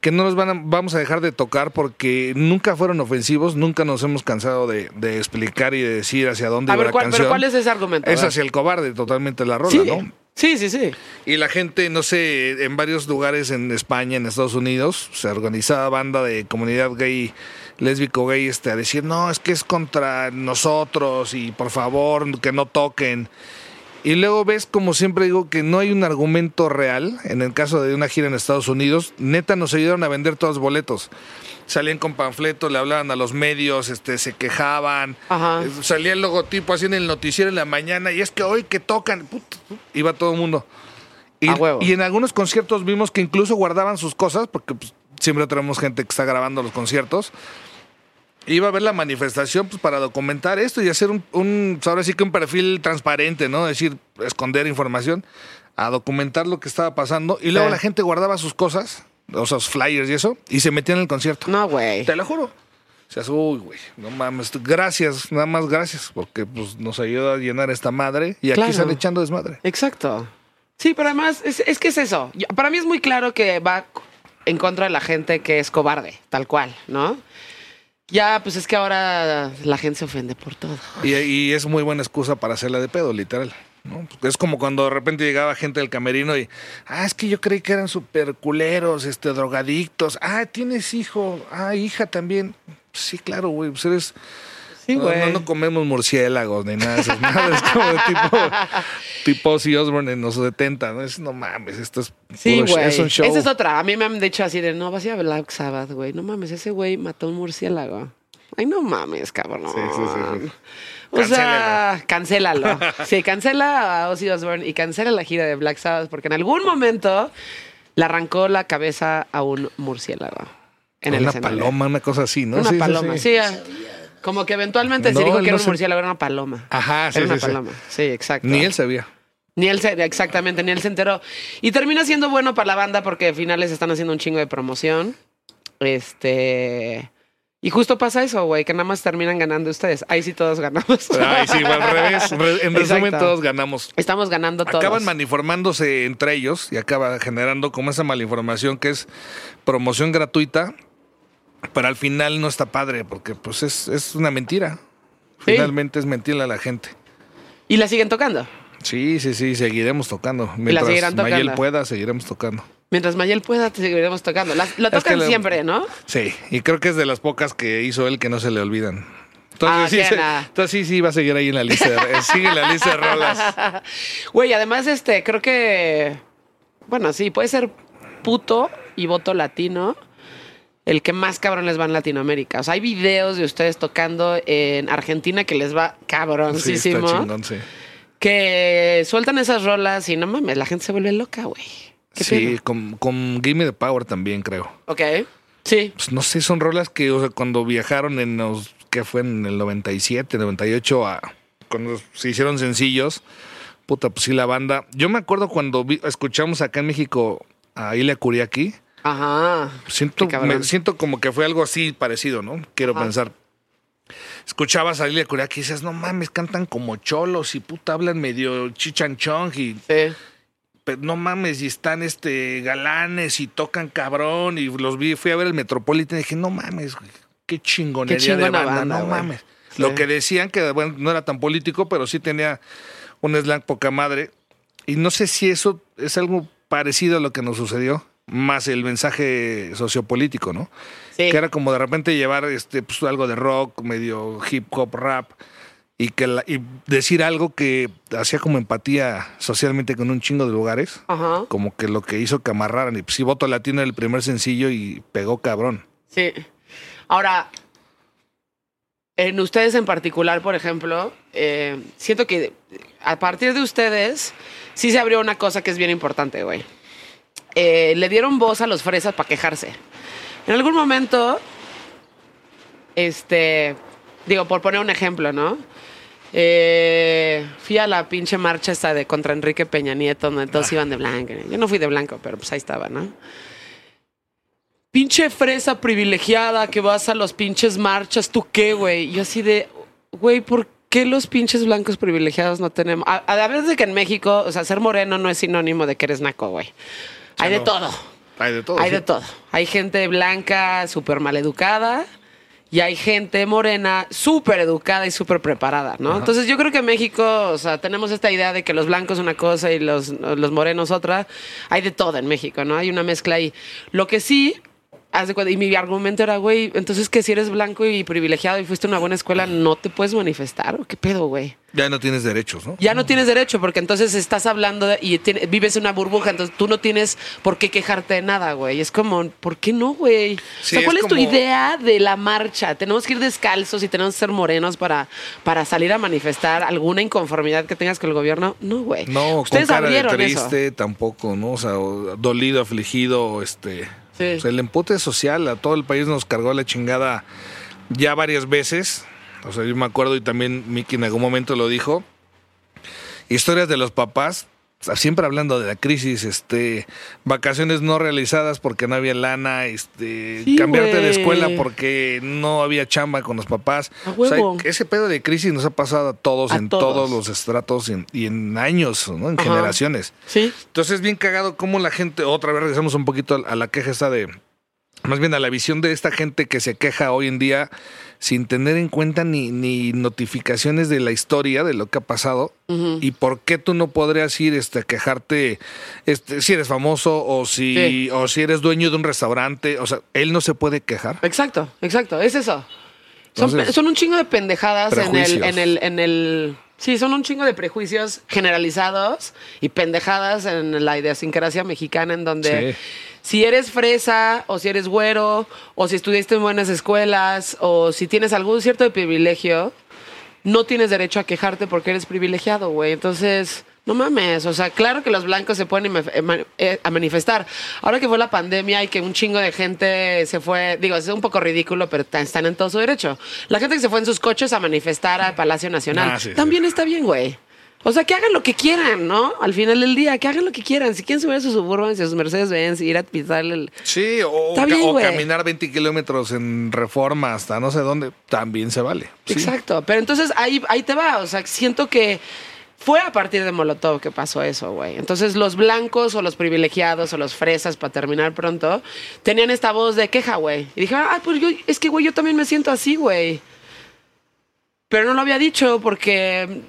que no los van a- vamos a dejar de tocar porque nunca fueron ofensivos, nunca nos hemos cansado de, de explicar y de decir hacia dónde A iba ver, la ¿cuál, canción. pero ¿cuál es ese argumento? Es hacia el cobarde totalmente la rola, sí. ¿no? sí, sí, sí. Y la gente, no sé, en varios lugares en España, en Estados Unidos, se organizaba banda de comunidad gay, lésbico gay, este, a decir, no, es que es contra nosotros y por favor que no toquen. Y luego ves, como siempre digo, que no hay un argumento real. En el caso de una gira en Estados Unidos, neta nos ayudaron a vender todos los boletos. Salían con panfletos, le hablaban a los medios, este, se quejaban. Ajá. Eh, Salía el logotipo así en el noticiero en la mañana. Y es que hoy que tocan, put, put, iba todo el mundo. Y, A huevo. y en algunos conciertos vimos que incluso guardaban sus cosas, porque pues, siempre tenemos gente que está grabando los conciertos. Iba a ver la manifestación pues, para documentar esto y hacer un, un, pues, ahora sí que un perfil transparente, ¿no? Es decir, esconder información, a documentar lo que estaba pasando. Y luego Sí. la gente guardaba sus cosas, o sea, sus flyers y eso, y se metían en el concierto. No, güey. Te lo juro. O sea, uy, güey, no mames, gracias, nada más gracias, porque pues nos ayuda a llenar esta madre y aquí están echando desmadre. Exacto. Sí, pero además, es, es que es eso. Yo- Para mí es muy claro que va en contra de la gente que es cobarde, tal cual, ¿no? Ya, pues es que ahora la gente se ofende por todo. Y, es muy buena excusa para hacerla de pedo, literal. Es como cuando de repente llegaba gente del camerino y, ah, es que yo creí que eran super culeros, este, drogadictos. Ah, tienes hijo. Ah, hija también. Sí, claro, güey. Pues eres. Sí, no, güey. no, no comemos murciélagos ni nada de esas (laughs) madres. como de tipo, tipo Ozzy Osbourne en los 70. No, es, no mames, esto es. Sí, güey. Es un show. Esa es otra. A mí me han dicho así de, no, vas a ir a Black Sabbath, güey. No mames, ese güey mató un murciélago. Ay, no mames, cabrón. Sí, sí, sí, sí. O sea, cancélalo. (laughs) Sí, cancela a Ozzy Osbourne y cancela la gira de Black Sabbath porque en algún momento le arrancó la cabeza a un murciélago. En una paloma, una cosa así, ¿no? Una Sí, sí, paloma, sí. sí. ah, Como que eventualmente se No, dijo él que era no un se- murciélago, era una paloma. Ajá, sí, era una sí, paloma. Sí, exacto. Ni él sabía. Ni él se, exactamente, ni él se enteró. Y termina siendo bueno para la banda porque al final les están haciendo un chingo de promoción. Este. Y justo pasa eso, güey, que nada más terminan ganando ustedes. Ahí sí todos ganamos. (laughs) Ay, sí, al revés. Re- En resumen, Exacto. todos ganamos. Estamos ganando todos. Acaban malinformándose entre ellos y acaba generando como esa malinformación que es promoción gratuita, pero al final no está padre porque pues es, es una mentira. Sí. Finalmente es mentirle a la gente. Y la siguen tocando. Sí, sí, sí, seguiremos tocando. Mientras tocando. Mayel pueda, seguiremos tocando. Mientras Mayel pueda, te seguiremos tocando. Es que tocan le- siempre, ¿no? Sí, y creo que es de las pocas que hizo él que no se le olvidan. Ah, Entonces, sí, qué se- entonces sí, sí, va a seguir ahí en la lista. de- eh, sigue en la lista de rolas. (laughs) Güey, además, este, creo que. Bueno, sí, puede ser puto y voto latino. El que más cabrón les va en Latinoamérica. O sea, hay videos de ustedes tocando en Argentina que les va Sí, cabroncísimo. está chingón, sí. que sueltan esas rolas y no mames, la gente se vuelve loca, güey. ¿Qué Sí, con, con Gimme the Power también, creo. Ok. Sí. Pues no sé, son rolas que o sea, cuando viajaron en los, que fue en el 97, 98, a, cuando se hicieron sencillos, puta, pues sí, la banda. Yo me acuerdo cuando vi- escuchamos acá en México a Ilia Kuriaki, Ajá. siento, me siento como que fue algo así parecido, ¿no? Quiero Ajá. pensar. Escuchabas a Ilia Kuriaki y dices, no mames, cantan como cholos y puta, hablan medio chichanchong y Sí. pero no mames, y están este galanes y tocan cabrón. Y los vi, fui a ver el Metropolitan y dije, no mames, güey, qué chingonería Qué de banda, banda, no güey. mames. Sí. Lo que decían, que bueno, no era tan político, pero sí tenía un slang poca madre. Y no sé si eso es algo parecido a lo que nos sucedió, más el mensaje sociopolítico, ¿no? Sí. Que era como de repente llevar este, pues, algo de rock, medio hip hop, rap, y, que la- y decir algo que hacía como empatía socialmente con un chingo de lugares Ajá. como que lo que hizo que amarraran. Y pues sí, Voto Latino el primer sencillo y pegó cabrón. Sí. Ahora, en ustedes en particular, por ejemplo, eh, siento que a partir de ustedes sí se abrió una cosa que es bien importante, güey. Eh, le dieron voz a los fresas para quejarse. En algún momento, este, digo, por poner un ejemplo, ¿no? Eh, fui a la pinche marcha esta de contra Enrique Peña Nieto, donde todos iban de blanco. Yo no fui de blanco, pero pues ahí estaba, ¿no? pinche fresa privilegiada que vas a los pinches marchas, ¿tú qué, güey? Yo así de, güey, ¿por qué los pinches blancos privilegiados no tenemos? A, a ver de que en México, o sea, ser moreno no es sinónimo de que eres naco, güey. Hay de todo. Hay de todo. Hay sí. de todo. Hay gente blanca súper maleducada y hay gente morena súper educada y súper preparada, ¿no? Entonces yo creo que en México, o sea, tenemos esta idea de que los blancos una cosa y los, los morenos otra. Hay de todo en México, ¿no? Hay una mezcla ahí. Lo que sí... y mi argumento era, güey, entonces que si eres blanco y privilegiado y fuiste a una buena escuela, ¿no te puedes manifestar? ¿O qué pedo, güey? Ya no tienes derechos, ¿no? Ya no tienes derecho, porque entonces estás hablando de- y vives en una burbuja, entonces tú no tienes por qué quejarte de nada, güey. Es como, ¿por qué no, güey? Sí, o sea, ¿cuál es es, tu idea de la marcha? ¿Tenemos que ir descalzos y tenemos que ser morenos para, para salir a manifestar alguna inconformidad que tengas con el gobierno? No, güey. No, Ustedes con cara de eso. triste tampoco, ¿no? O sea, dolido, afligido, este... Sí. o sea, el empute social a todo el país nos cargó la chingada ya varias veces. O sea, yo me acuerdo y también Miki en algún momento lo dijo. Historias de los papás siempre hablando de la crisis, este, vacaciones no realizadas porque no había lana, este, Sí, cambiarte de escuela porque no había chamba con los papás. O sea, ese pedo de crisis nos ha pasado a todos, A en todos. todos los estratos y en, y en años, ¿no? En Ajá. generaciones. Sí. Entonces es bien cagado cómo la gente, otra vez regresamos un poquito a la queja esta de, más bien a la visión de esta gente que se queja hoy en día sin tener en cuenta ni, ni notificaciones de la historia de lo que ha pasado y por qué tú no podrías ir este, a quejarte este, si eres famoso o si, Sí. o si eres dueño de un restaurante. O sea, él no se puede quejar. Exacto, exacto, es eso. Son, Entonces, son un chingo de pendejadas en el, en el, en el. Sí, son un chingo de prejuicios generalizados y pendejadas en la idiosincrasia mexicana, en donde Sí. Si eres fresa, o si eres güero, o si estudiaste en buenas escuelas, o si tienes algún cierto de privilegio, no tienes derecho a quejarte porque eres privilegiado, güey. Entonces, no mames. O sea, claro que los blancos se pueden eh, a manifestar. Ahora que fue la pandemia y que un chingo de gente se fue, digo, es un poco ridículo, pero están en todo su derecho. La gente que se fue en sus coches a manifestar al Palacio Nacional Ah, sí, sí. también está bien, güey. O sea, que hagan lo que quieran, ¿no? Al final del día, que hagan lo que quieran. Si quieren subir a sus Suburban, si a sus Mercedes-Benz, ir a pisar el... Sí, o, Está ca- bien, o güey. caminar 20 kilómetros en reforma hasta no sé dónde, también se vale. Sí. Exacto. Pero entonces ahí, ahí te va. O sea, siento que fue a partir de Molotov que pasó eso, güey. Entonces los blancos o los privilegiados o los fresas, para terminar pronto, tenían esta voz de queja, güey. Y dije, ah, pues yo, es que, güey, yo también me siento así, güey. Pero no lo había dicho porque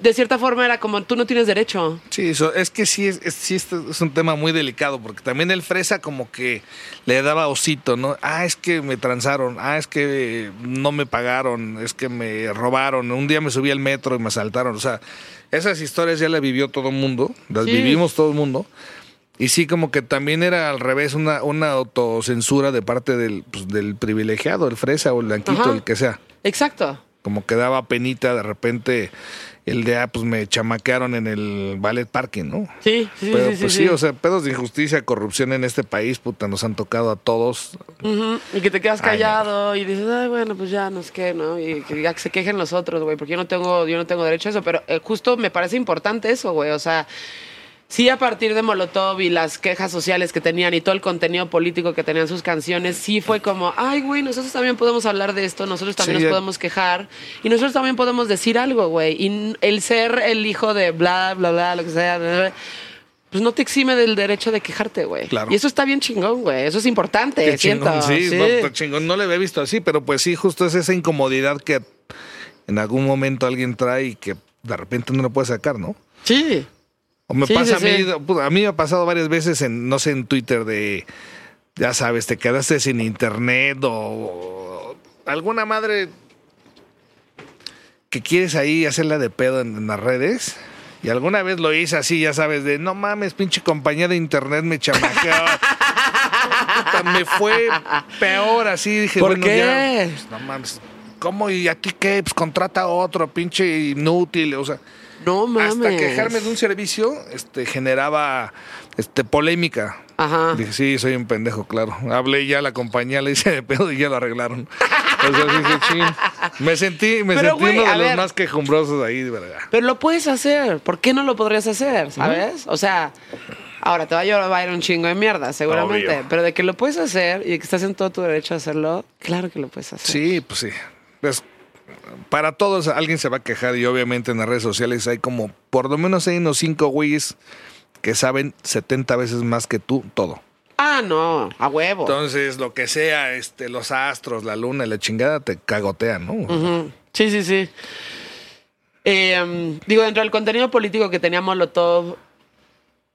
de cierta forma era como, tú no tienes derecho. Sí, eso, es que sí es, sí esto es un tema muy delicado, porque también el fresa como que le daba osito, ¿no? Ah, es que me transaron, ah, es que no me pagaron, es que me robaron, un día me subí al metro y me asaltaron, o sea, esas historias ya las vivió todo el mundo, las Sí. vivimos todo el mundo. Y sí, como que también era al revés, una, una autocensura de parte del, pues, del privilegiado, el fresa o el blanquito, Ajá. el que sea. Exacto. Como que daba penita de repente el de, ah, pues me chamaquearon en el ballet parking, ¿no? Sí, sí, Pero sí, pues sí, o sea, pedos de injusticia, corrupción en este país, puta, nos han tocado a todos. Ujú, Y que te quedas Ay, callado y dices, ay, bueno, pues ya no es que, ¿no? Y que ya que se quejen los otros, güey, porque yo no tengo, yo no tengo derecho a eso. Pero eh, justo me parece importante eso, güey. O sea, sí a partir de Molotov y las quejas sociales que tenían y todo el contenido político que tenían sus canciones, sí fue como, ay, güey, nosotros también podemos hablar de esto, nosotros también Sí, nos podemos quejar y nosotros también podemos decir algo, güey. Y el ser el hijo de bla, bla, bla, lo que sea, bla, bla, pues no te exime del derecho de quejarte, güey. Claro. Y eso está bien chingón, güey. Eso es importante, Qué siento. chingón, sí, Sí. No, está chingón. No le había visto así, pero pues sí, justo es esa incomodidad que en algún momento alguien trae y que de repente no lo puede sacar, ¿no? Sí. O me Sí, pasa sí, a mí, sí. puta, a mí me ha pasado varias veces en, no sé, en Twitter de, ya sabes, te quedaste sin internet o alguna madre que quieres ahí hacerla de pedo en, en las redes. Y alguna vez lo hice así, ya sabes, de no mames, pinche compañía de internet me chamaqueó. (laughs) Me fue peor así. Dije, ¿Por bueno, qué? ya, pues, no mames. ¿Cómo? ¿Y a ti qué? Pues contrata a otro, pinche inútil. O sea, No mames. hasta quejarme de un servicio este, generaba este, polémica. Ajá. Dije, sí, soy un pendejo, claro. Hablé ya a la compañía, le hice de pedo y ya lo arreglaron. (laughs) O sea, dije, chin. Me sentí, me Pero, sentí uno de los ver. más quejumbrosos ahí, de verdad. Pero lo puedes hacer. ¿Por qué no lo podrías hacer? ¿Sabes? O sea, ahora te va a llevar un chingo de mierda, seguramente. Obvio. Pero de que lo puedes hacer y de que estás en todo tu derecho a hacerlo, claro que lo puedes hacer. Sí, pues sí. Pues, para todos alguien se va a quejar y obviamente en las redes sociales hay como, por lo menos hay unos cinco güeyes que saben 70 veces más que tú todo. Ah, no, a huevo. Entonces, lo que sea, este, los astros, la luna y la chingada te cagotean, ¿no? Sí, sí, sí. Eh, um, digo, dentro del contenido político que tenía Molotov,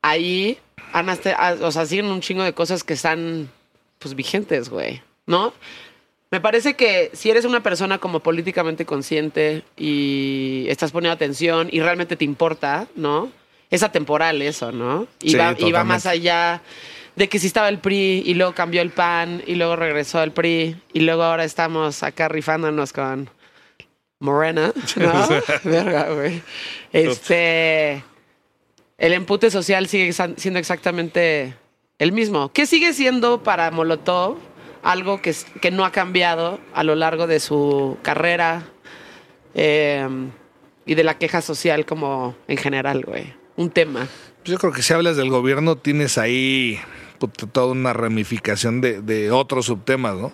ahí ah, o sea, siguen un chingo de cosas que están pues vigentes, güey. ¿No? Me parece que si eres una persona como políticamente consciente y estás poniendo atención y realmente te importa, ¿no? Es atemporal eso, ¿no? Y, Sí, va, y va más allá de que si estaba el PRI y luego cambió el PAN y luego regresó al PRI y luego ahora estamos acá rifándonos con Morena, ¿no? (laughs) Verga, güey. Este. El empute social sigue siendo exactamente el mismo. ¿Qué sigue siendo para Molotov algo que, que no ha cambiado a lo largo de su carrera eh, y de la queja social como en general, güey? Un tema. Pues Yo creo que si hablas del gobierno tienes ahí puta, toda una ramificación de, de otros subtemas, ¿no?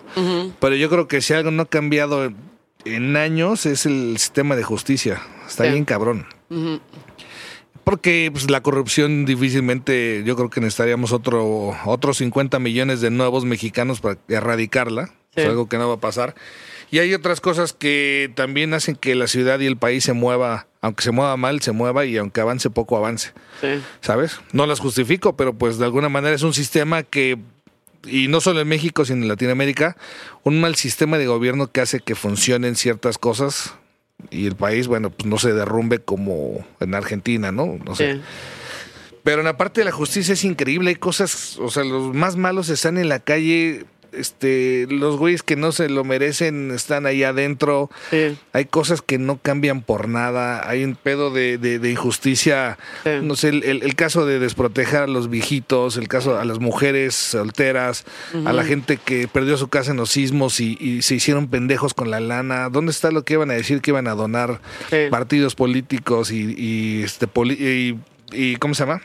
Pero yo creo que si algo no ha cambiado en años es el sistema de justicia. Está Sí. bien cabrón. Porque pues, la corrupción difícilmente, yo creo que necesitaríamos otro, otros 50 millones de nuevos mexicanos para erradicarla. Sí. Es algo que no va a pasar. Y hay otras cosas que también hacen que la ciudad y el país se mueva, aunque se mueva mal, se mueva y aunque avance poco, avance. Sí. ¿Sabes? No las justifico, pero pues de alguna manera es un sistema que, y no solo en México, sino en Latinoamérica, un mal sistema de gobierno que hace que funcionen ciertas cosas y el país, bueno, pues no se derrumbe como en Argentina, ¿no? No sé. Sí. Pero en la parte de la justicia es increíble, hay cosas, o sea, los más malos están en la calle, este, los güeyes que no se lo merecen están ahí adentro. Sí. Hay cosas que no cambian por nada. Hay un pedo de, de- de injusticia. Sí. No sé, el, el- el caso de desproteger a los viejitos, el caso a las mujeres solteras, a la gente que perdió su casa en los sismos y, y se hicieron pendejos con la lana. ¿Dónde está lo que iban a decir que iban a donar Sí. partidos políticos y, y, este poli- y, y- ¿cómo se llama?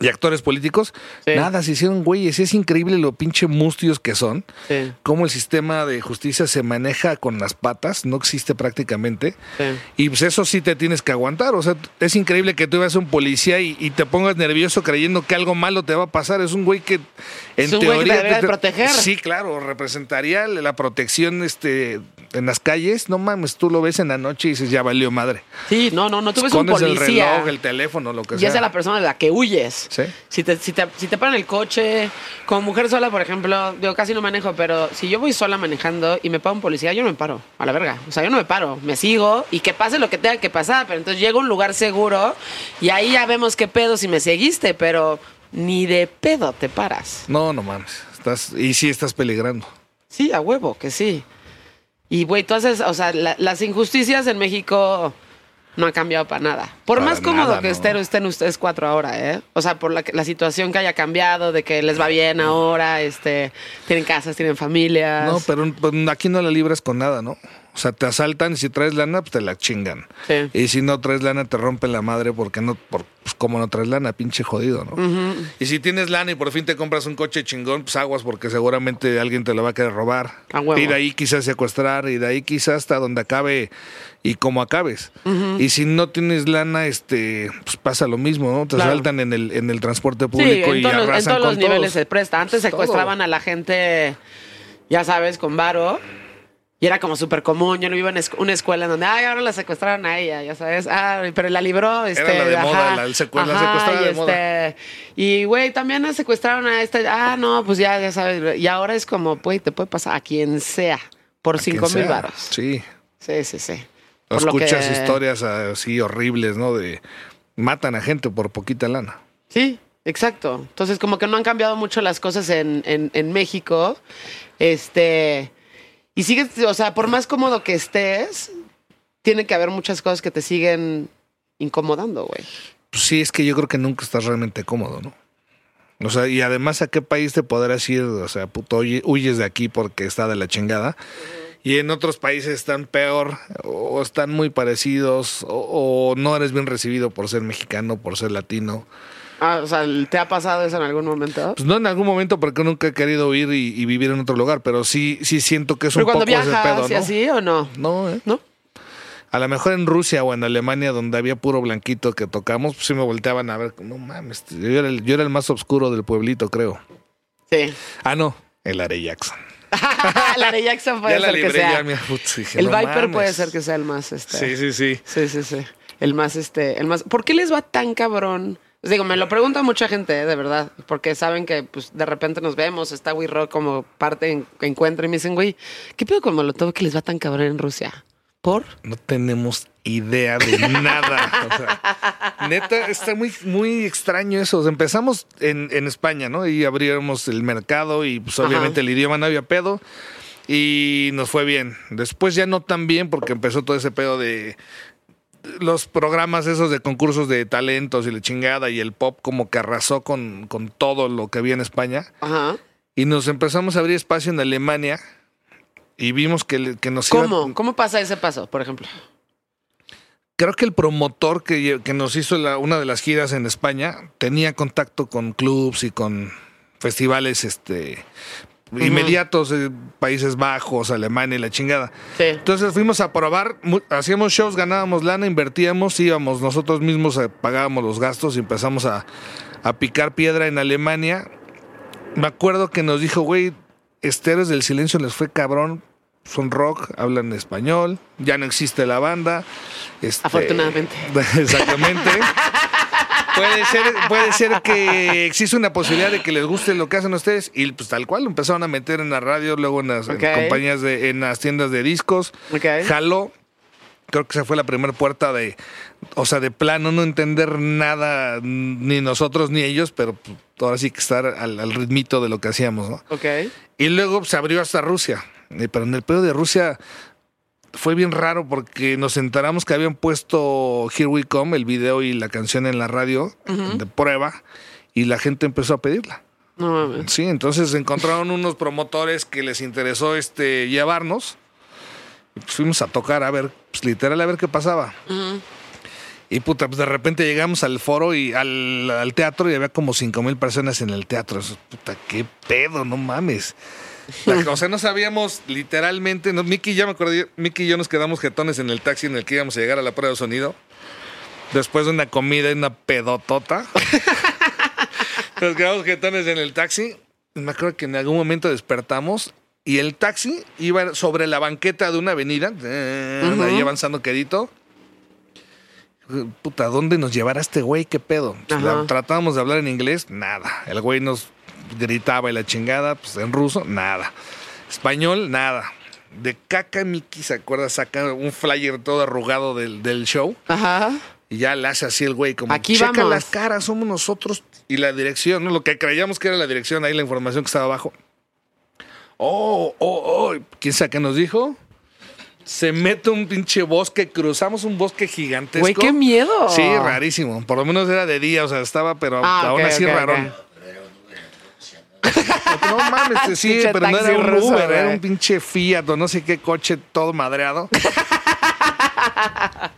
Y actores políticos. Sí. Nada, se hicieron güeyes. Es increíble lo pinche mustios que son Sí. cómo el sistema de justicia se maneja con las patas, no existe prácticamente. Sí. Y pues eso sí te tienes que aguantar. O sea, es increíble que tú veas a un policía y, y te pongas nervioso creyendo que algo malo te va a pasar. Es un güey que en Es un güey que teoría. te proteger. Sí, claro, representaría la protección este, en las calles. No mames, tú lo ves en la noche y dices, ya valió madre. Sí, no, no, no. Tú ves un Escondes el policía. reloj, el teléfono, lo que Ya sea. sea la persona de la que huyes. Sí. Si te, si, te, si te paran el coche, como mujer sola, por ejemplo, yo casi no manejo, pero si yo voy sola manejando y me para un policía, yo no me paro, a la verga. O sea, yo no me paro, me sigo y que pase lo que tenga que pasar. Pero entonces llego a un lugar seguro y ahí ya vemos qué pedo si me seguiste, pero ni de pedo te paras. No, no mames. Estás, y sí estás peligrando. Sí, a huevo, que sí. Y, güey, tú haces, o sea, la- las injusticias en México no han cambiado para nada. Por Para más cómodo nada, que no. estén, estén ustedes cuatro ahora, ¿eh? O sea, por la, la situación que haya cambiado, de que les va bien ahora, este, tienen casas, tienen familias. No, pero pues, aquí no la libras con nada, ¿no? O sea, te asaltan y si traes lana, pues te la chingan. Sí. Y si no traes lana, te rompen la madre porque no, por, pues como no traes lana, pinche jodido, ¿no? Y si tienes lana y por fin te compras un coche chingón, pues aguas porque seguramente alguien te lo va a querer robar. A huevo. Y de ahí quizás secuestrar y de ahí quizás hasta donde acabe y como acabes. Y si no tienes lana, este, pues pasa lo mismo, ¿no? Te Claro. asaltan en el, en el transporte Sí, público en y todos, los, en arrasan todos los niveles todos. se presta. Antes Todo. secuestraban a la gente, ya sabes, con varo. Y era como súper común. Yo no iba en una escuela en donde, ay, ahora la secuestraron a ella, ya sabes. Ah, pero la libró. Este, la de moda, ajá, la del secue- la ajá, secuestrada y de moda. este, Y, güey, también la secuestraron a este. Ah, no, pues ya, ya sabes. Y ahora es como, güey, te puede pasar a quien sea por A cinco mil varos. Sí. Sí, sí, sí. O escuchas que- historias así horribles, ¿no? De matan a gente por poquita lana. Sí, exacto. Entonces, como que no han cambiado mucho las cosas en, en, en México. Este. Y sigues, o sea, por más cómodo que estés, tiene que haber muchas cosas que te siguen incomodando, güey. Pues sí, es que yo creo que nunca estás realmente cómodo, ¿no? O sea, y además, ¿a qué país te podrás ir? O sea, puto, huye- huyes de aquí porque está de la chingada. Y en otros países están peor, o están muy parecidos, o, o no eres bien recibido por ser mexicano, por ser latino. Ah, o sea, ¿te ha pasado eso en algún momento? Pues no en algún momento porque nunca he querido ir y, y vivir en otro lugar, pero sí, sí siento que es Pero un poco ese viajas pedo, y ¿no? así o no? No, ¿eh? ¿No? A lo mejor en Rusia o en Alemania, donde había puro blanquito que tocamos, pues sí me volteaban a ver. No mames, yo era el, yo era el más oscuro del pueblito, creo. Sí. Ah, no, el Are Jackson. Larry (laughs) Jackson puede ya la ser que sea. ya, mira, putz, dije, el no Viper mames. puede ser que sea el más este. Sí, sí, sí. Sí, sí, sí. El más, este, el más. ¿Por qué les va tan cabrón? Os Digo, me lo pregunta mucha gente, eh, de verdad, porque saben que pues de repente nos vemos, está We Rock como parte en, encuentro y me dicen, güey, ¿qué pedo con Molotov que les va tan cabrón en Rusia? ¿Por? No tenemos idea de nada. O sea, neta, está muy, muy extraño eso. O sea, empezamos en, en España, ¿no? Y abríamos el mercado y pues Ajá. obviamente el idioma no había pedo. Y nos fue bien. Después ya no tan bien porque empezó todo ese pedo de los programas esos de concursos de talentos y la chingada y el pop como que arrasó con, con todo lo que había en España. Ajá. Y nos empezamos a abrir espacio en Alemania y vimos que, que nos iba- ¿Cómo? ¿Cómo pasa ese paso, por ejemplo? creo que el promotor que, que nos hizo la- una de las giras en España tenía contacto con clubs y con festivales este, inmediatos de Países Bajos, Alemania y la chingada. Sí. Entonces fuimos a probar, hacíamos shows, ganábamos lana, invertíamos, íbamos nosotros mismos, eh, pagábamos los gastos y empezamos a, a picar piedra en Alemania. Me acuerdo que nos dijo, güey, Esteros del Silencio les fue cabrón, son rock, hablan español, ya no existe la banda. este- Afortunadamente. (laughs) Exactamente. (laughs) Puede ser, puede ser que existe una posibilidad de que les guste lo que hacen ustedes y pues tal cual lo empezaron a meter en la radio, luego en las en compañías de, en las tiendas de discos. Ok. Jaló. Creo que esa fue la primera puerta de, o sea, de plano no entender nada, ni nosotros ni ellos, pero pues, ahora sí que estar al, al ritmito de lo que hacíamos, ¿no? Ok. Y luego se abrió hasta Rusia. Pero en el pedo de Rusia fue bien raro porque nos enteramos que habían puesto Here We Come, el video y la canción en la radio de prueba, y la gente empezó a pedirla. No mames. Sí, entonces encontraron unos promotores que les interesó este llevarnos. Y pues fuimos a tocar a ver, pues literal, a ver qué pasaba. Y puta, pues de repente llegamos al foro y al, al teatro y había como cinco mil personas en el teatro. Eso, puta, qué pedo, no mames. (laughs) O sea, no sabíamos literalmente. No, Mickey, ya me acordé, Mickey y yo nos quedamos jetones en el taxi en el que íbamos a llegar a la prueba de sonido. Después de una comida y una pedotota. (laughs) nos quedamos jetones en el taxi. Me acuerdo que en algún momento despertamos y el taxi iba sobre la banqueta de una avenida, eh, ahí avanzando quedito. Puta, ¿dónde nos llevará este güey? ¿Qué pedo? Tratábamos de hablar en inglés, nada. El güey nos gritaba y la chingada, pues en ruso, nada. Español, nada. De caca, Mickey, ¿se acuerda? Saca un flyer todo arrugado del, del show Ajá. y ya le hace así el güey, como Aquí checa vamos". las caras, somos nosotros. Y la dirección, ¿no? Lo que creíamos que era la dirección, ahí la información que estaba abajo. Oh, oh, oh. ¿Quién sabe qué nos dijo? Se mete un pinche bosque, cruzamos un bosque gigantesco. Güey, qué miedo. Sí, rarísimo. Por lo menos era de día, o sea, estaba, pero Ah, aún así ok. (laughs) No mames, sí, Pinche pero no era un ruso, Uber, era un pinche Fiat o no sé qué coche todo madreado.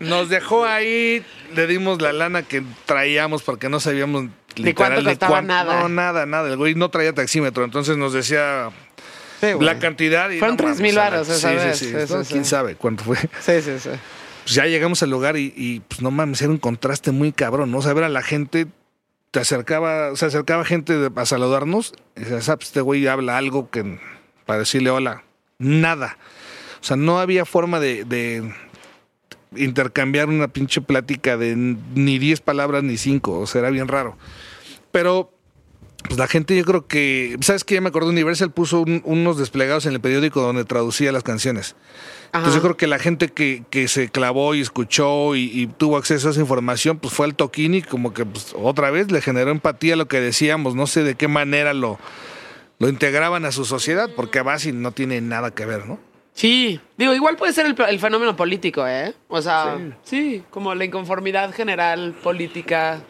Nos dejó ahí, le dimos la lana que traíamos porque no sabíamos literal cuánto costaba cuán- nada. No, nada, nada. El güey no traía taxímetro, entonces nos decía Sí, güey. la cantidad. Y Fueron no mames, 3,000 varos sí, esa sí, vez. sí, Sí, No, sí, ¿Quién sabe cuánto fue? Sí, sí, sí. Pues ya llegamos al lugar y, y, pues no mames, era un contraste muy cabrón, ¿no? O sea, ver a la gente, te acercaba, se acercaba gente de- a saludarnos, y decías, "Ah, pues este güey habla algo que para decirle hola. Nada. O sea, no había forma de, de intercambiar una pinche plática de ni 10 palabras ni 5. O sea, era bien raro. Pero pues la gente yo creo que, ¿sabes qué? Ya me acuerdo, Universal puso un- unos desplegados en el periódico donde traducía las canciones. Entonces yo creo que la gente que, que se clavó y escuchó y, y tuvo acceso a esa información, pues fue al toquín y como que pues, otra vez le generó empatía lo que decíamos. No sé de qué manera lo, lo integraban a su sociedad, porque Abasi no tiene nada que ver, ¿no? Sí, digo, igual puede ser el, el fenómeno político, ¿eh? O sea, sí. como la inconformidad general política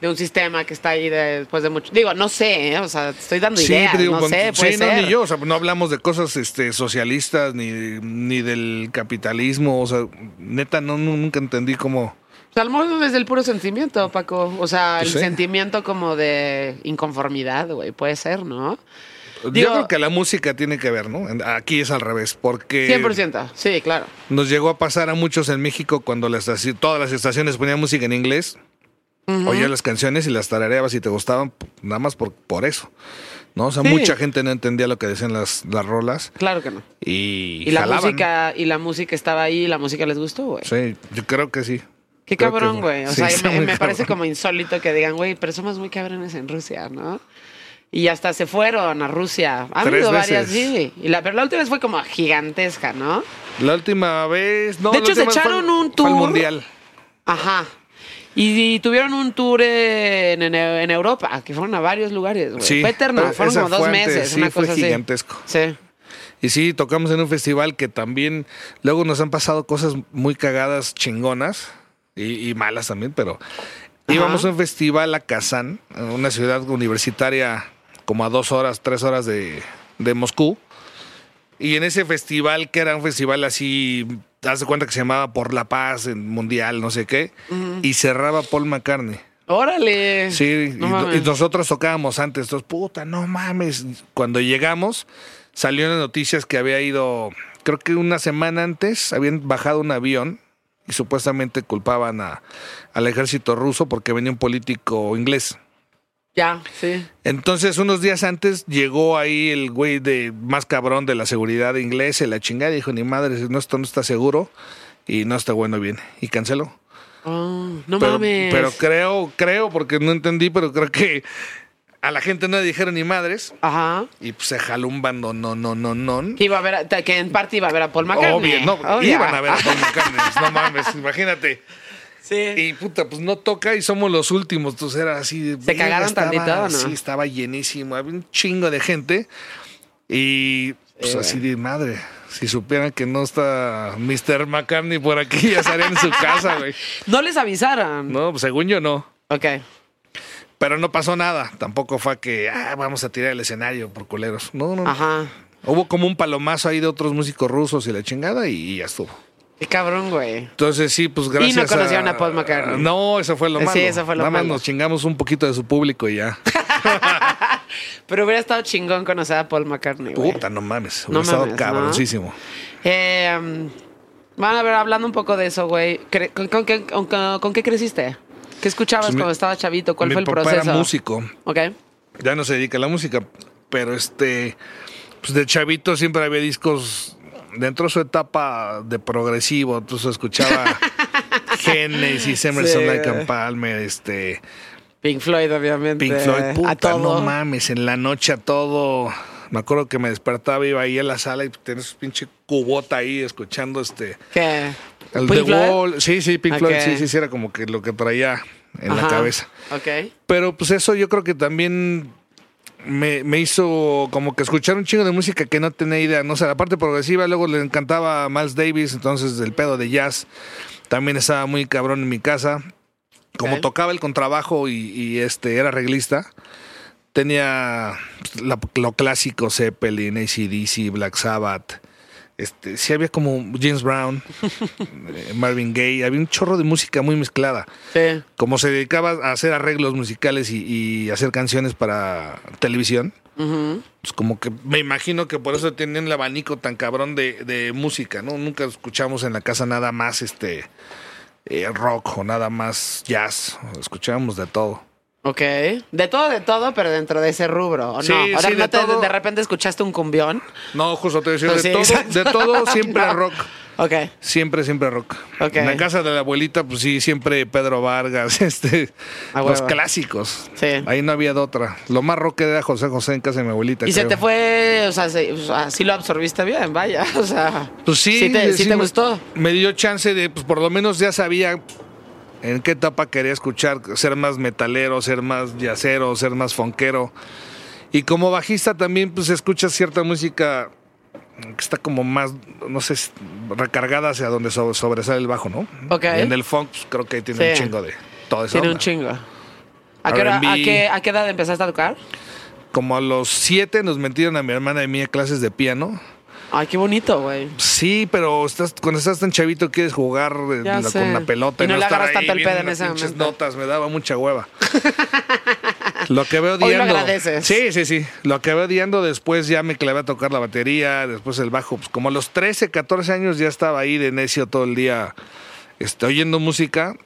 de un sistema que está ahí de- después de mucho. Digo, no sé, ¿eh? O sea, estoy dando ideas, digo, no con- sé, sí, no, ni yo, o sea, no hablamos de cosas este, socialistas ni, ni del capitalismo, o sea, neta, no, nunca entendí cómo... Sea, a lo mejor desde el puro sentimiento, Paco. O sea, Pues el sentimiento como de inconformidad, güey, puede ser, ¿no? yo Digo- creo que la música tiene que ver, ¿no? Aquí es al revés, porque 100%, sí, claro. nos llegó a pasar a muchos en México cuando las, todas las estaciones ponían música en inglés, oías las canciones y las tarareabas y te gustaban nada más por, por eso, ¿no? O sea, Sí. mucha gente no entendía lo que decían las, las rolas Claro que no. y, Y la jalaban. música, y la música estaba ahí, y la música les gustó, güey. Sí, yo creo que sí. Qué Creo cabrón, güey. O sí, sea, me, parece como insólito que digan, güey, pero somos muy cabrones en Rusia, ¿no? Y hasta se fueron a Rusia. Han Tres habido varias, sí. Y la, pero la última vez fue como gigantesca, ¿no? La última vez. No, De hecho, se fue- echaron un fue al tour. mundial. Ajá. Y, y tuvieron un tour en, en- en Europa, que fueron a varios lugares, güey. Sí, fue eterno, fueron como dos fue antes, meses, sí, una fue cosa así. gigantesco. Sí. Y sí, tocamos en un festival que también. Luego nos han pasado cosas muy cagadas, chingonas y, y malas también, pero. Íbamos a un festival a Kazán, una ciudad universitaria como a dos horas, tres horas de, de Moscú. Y en ese festival, que era un festival así haz de cuenta que se llamaba Por la Paz, en Mundial, no sé qué, y cerraba Paul McCartney. Órale. Sí, No y, nosotros tocábamos antes, entonces, puta, no mames. Cuando llegamos, salió en las noticias que había ido, creo que una semana antes, habían bajado un avión y supuestamente culpaban a, al ejército ruso porque venía un político inglés. Ya, sí. Entonces, unos días antes llegó ahí el güey de más cabrón de la seguridad inglesa, y la chingada, y dijo, ni madre, no, esto no está seguro y no está bueno bien. Y canceló. Oh, no pero, mames. pero creo, creo, porque no entendí, pero creo que a la gente no le dijeron ni madres. Ajá. Y pues se jaló un bando, no, no, no, no. Que iba a ver, a- que en parte iba a ver a Paul McCartney. Obvio, no, Obvio. iban a ver a Paul McCartney, no mames, imagínate. Sí. Y puta, pues no toca y somos los últimos, entonces era así. ¿Se cagaron estaba- tantito o no? Sí, estaba llenísimo, había un chingo de gente. Y pues Sí, así de madre, si supieran que no está Mr. McCartney por aquí, ya estarían en su casa, güey. (laughs) No les avisaron. No, pues según yo no. Ok. Pero no pasó nada. Tampoco fue que ah, vamos a tirar el escenario por culeros. No, no. no. Ajá. Hubo como un palomazo ahí de otros músicos rusos y la chingada y ya estuvo. Qué cabrón, güey. Entonces sí, pues gracias. no conocieron a Paul McCartney. No, eso fue lo Sí, malo. eso fue lo Nada más malo. nos chingamos un poquito de su público y ya. (laughs) Pero hubiera estado chingón conocer a Paul McCartney, güey. Puta, no mames. No Hubiera estado mames, ¿no? cabroncísimo. Eh, um, van a ver, hablando un poco de eso, güey. ¿Con, con qué, con- qué creciste? ¿Qué escuchabas Pues mi- cuando estabas chavito? ¿Cuál Mi fue el papá proceso? era músico. Ok. Ya no se dedica a la música, pero este, pues de chavito siempre había discos dentro de su etapa de progresivo, entonces escuchaba (laughs) Genesis, Emerson, Sí. Lake and Palmer, este, Pink Floyd, obviamente. Pink Floyd, puta, a todo. no mames, en la noche a todo. Me acuerdo que me despertaba, iba ahí a la sala y tenía su pinche cubota ahí escuchando este. ¿Qué? El ¿Pink The Floyd? Wall. Sí, sí, Pink. Floyd, sí, sí, era como que lo que traía en la cabeza. Ok. Pero pues eso yo creo que también me, me hizo como que escuchar un chingo de música que no tenía idea. No sé, la parte progresiva, luego le encantaba Miles Davis, entonces el pedo de jazz también estaba muy cabrón en mi casa. Como tocaba el contrabajo y, y, este era arreglista, tenía pues, la- lo clásico Zeppelin, ACDC, Black Sabbath. Este, sí había como James Brown, (laughs) eh, Marvin Gaye, había un chorro de música muy mezclada Sí. como se dedicaba a hacer arreglos musicales y, y hacer canciones para televisión, pues como que me imagino que por eso tienen el abanico tan cabrón de, de música, ¿no? Nunca escuchamos en la casa nada más este eh, rock o nada más jazz, escuchábamos de todo. Ok. De todo, de todo, pero dentro de ese rubro. ¿o Sí, no? Ahora sí, no de te- todo. de repente escuchaste un cumbión. No, justo te decía, Pues de sí, todo, exacto. de todo (laughs) siempre No. rock. Ok. Siempre, siempre rock. Ok. En la casa de la abuelita, pues sí, siempre Pedro Vargas, (laughs) este, A los huevo. clásicos. Sí. Ahí no había de otra. Lo más rock era José José en casa de mi abuelita. Y se creo. te fue, o sea, se- o sea, sí lo absorbiste bien, vaya. (laughs) O sea, Pues sí, sí te, sí sí te me- gustó. Me dio chance de, pues por lo menos ya sabía en qué etapa quería escuchar, ser más metalero, ser más yacero, ser más fonquero. Y como bajista también, pues escuchas cierta música que está como más, no sé, recargada hacia donde so- sobresale el bajo, ¿no? Ok. Y en el funk, pues, creo que tiene un chingo de todo eso. Tiene un chingo. ¿A qué, hora- a, R&B. qué, ¿A qué edad empezaste a tocar? Como a los siete nos metieron a mi hermana y mí a clases de piano. Ay, qué bonito, güey. Sí, pero estás, cuando estás tan chavito quieres jugar eh, la- con la pelota Y no le estar agarras ahí tanto el pedo en ese momento. notas, me daba mucha hueva. (laughs) lo que veo Hoy lo odiando. agradeces. Sí, sí, sí. Lo que veo odiando después ya me clavé a tocar la batería, después el bajo. Pues como a los 13, 14 años ya estaba ahí de necio todo el día este, oyendo música.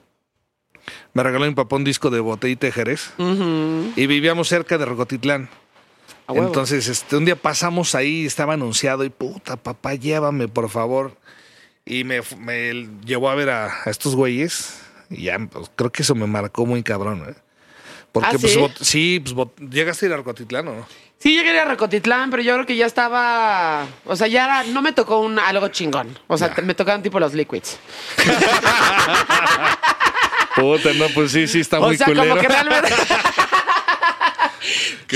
Me regaló mi papá un disco de Botellita de Jerez. Y vivíamos cerca de Rocotitlán. A. Entonces, este, un día pasamos ahí, estaba anunciado y puta, papá, llévame, por favor. Y me, me llevó a ver a, a estos güeyes. Y ya, pues, creo que eso me marcó muy cabrón, ¿eh? Porque, ¿Ah, pues, sí? pues, llegaste a ir a Rocotitlán, ¿o no? Sí, llegué a Recotitlán, pero yo creo que ya estaba. O sea, ya era, no me tocó un algo chingón. O sea, te- me tocaban tipo los liquids. (laughs) Puta, no, pues sí, sí, está o muy sea, culero. como que realmente. (laughs)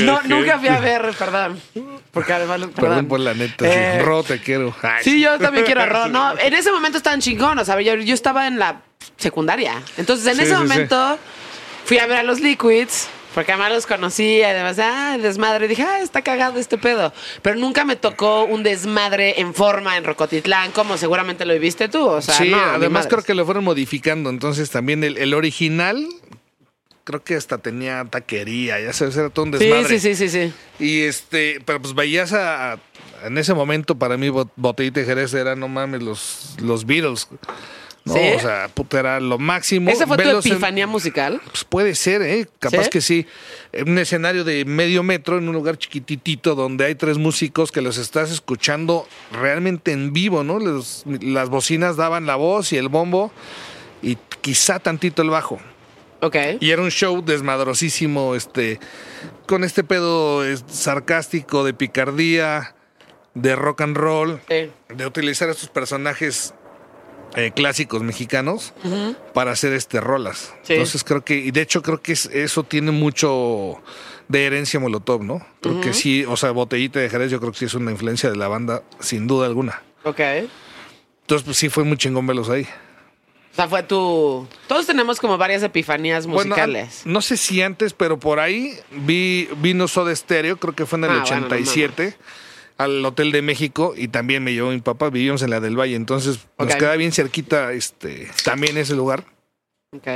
No, nunca fui a (laughs) ver, perdón. Porque además. Perdón, Perdón por la neta, Eh, sí. Ro, te quiero. Ay, Sí, yo también quiero a Ro. (laughs) No, en ese momento estaban chingones. ¿sabes? Yo, yo estaba en la secundaria. Entonces, en Sí, ese sí, momento fui a ver a los Liquids. Porque además los conocí, además, ah, desmadre. Dije, ah, está cagado este pedo. Pero nunca me tocó un desmadre en forma en Rocotitlán, como seguramente lo viviste tú. O sea, sí, no, además creo que lo fueron modificando. Entonces también el, el original, creo que hasta tenía taquería, ya sabes, era todo un Sí, desmadre. sí, sí, sí, sí. Y este, pero pues veías a, a- en ese momento para mí Bot- Botellita de Jerez era, no mames, los, los Beatles. No, ¿Sí? o sea, puta, era lo máximo. ¿Esa fue tu Verlos en- epifanía musical? pues puede ser, ¿eh? Capaz ¿Sí? que sí. Un escenario de medio metro, en un lugar chiquititito, donde hay tres músicos que los estás escuchando realmente en vivo, ¿no? Los- las bocinas daban la voz y el bombo y quizá tantito el bajo. Ok. Y era un show desmadrosísimo, este, con este pedo sarcástico de picardía, de rock and roll, Sí. de utilizar estos personajes eh, clásicos mexicanos para hacer este rolas. Sí. Entonces creo que, y de hecho creo que es- eso tiene mucho de herencia Molotov, ¿no? Creo que sí, o sea, Botellita de Jerez yo creo que sí es una influencia de la banda, sin duda alguna. Ok. Entonces pues sí fue muy chingón verlos ahí. O sea, fue tu... Todos tenemos como varias epifanías Bueno, musicales. no sé si antes, pero por ahí vi vino Soda Stereo, creo que fue en el Ah, bueno, no 87, al Hotel de México, y también me llevó mi papá, vivíamos en la del Valle, entonces nos queda bien cerquita este también ese lugar. Ok.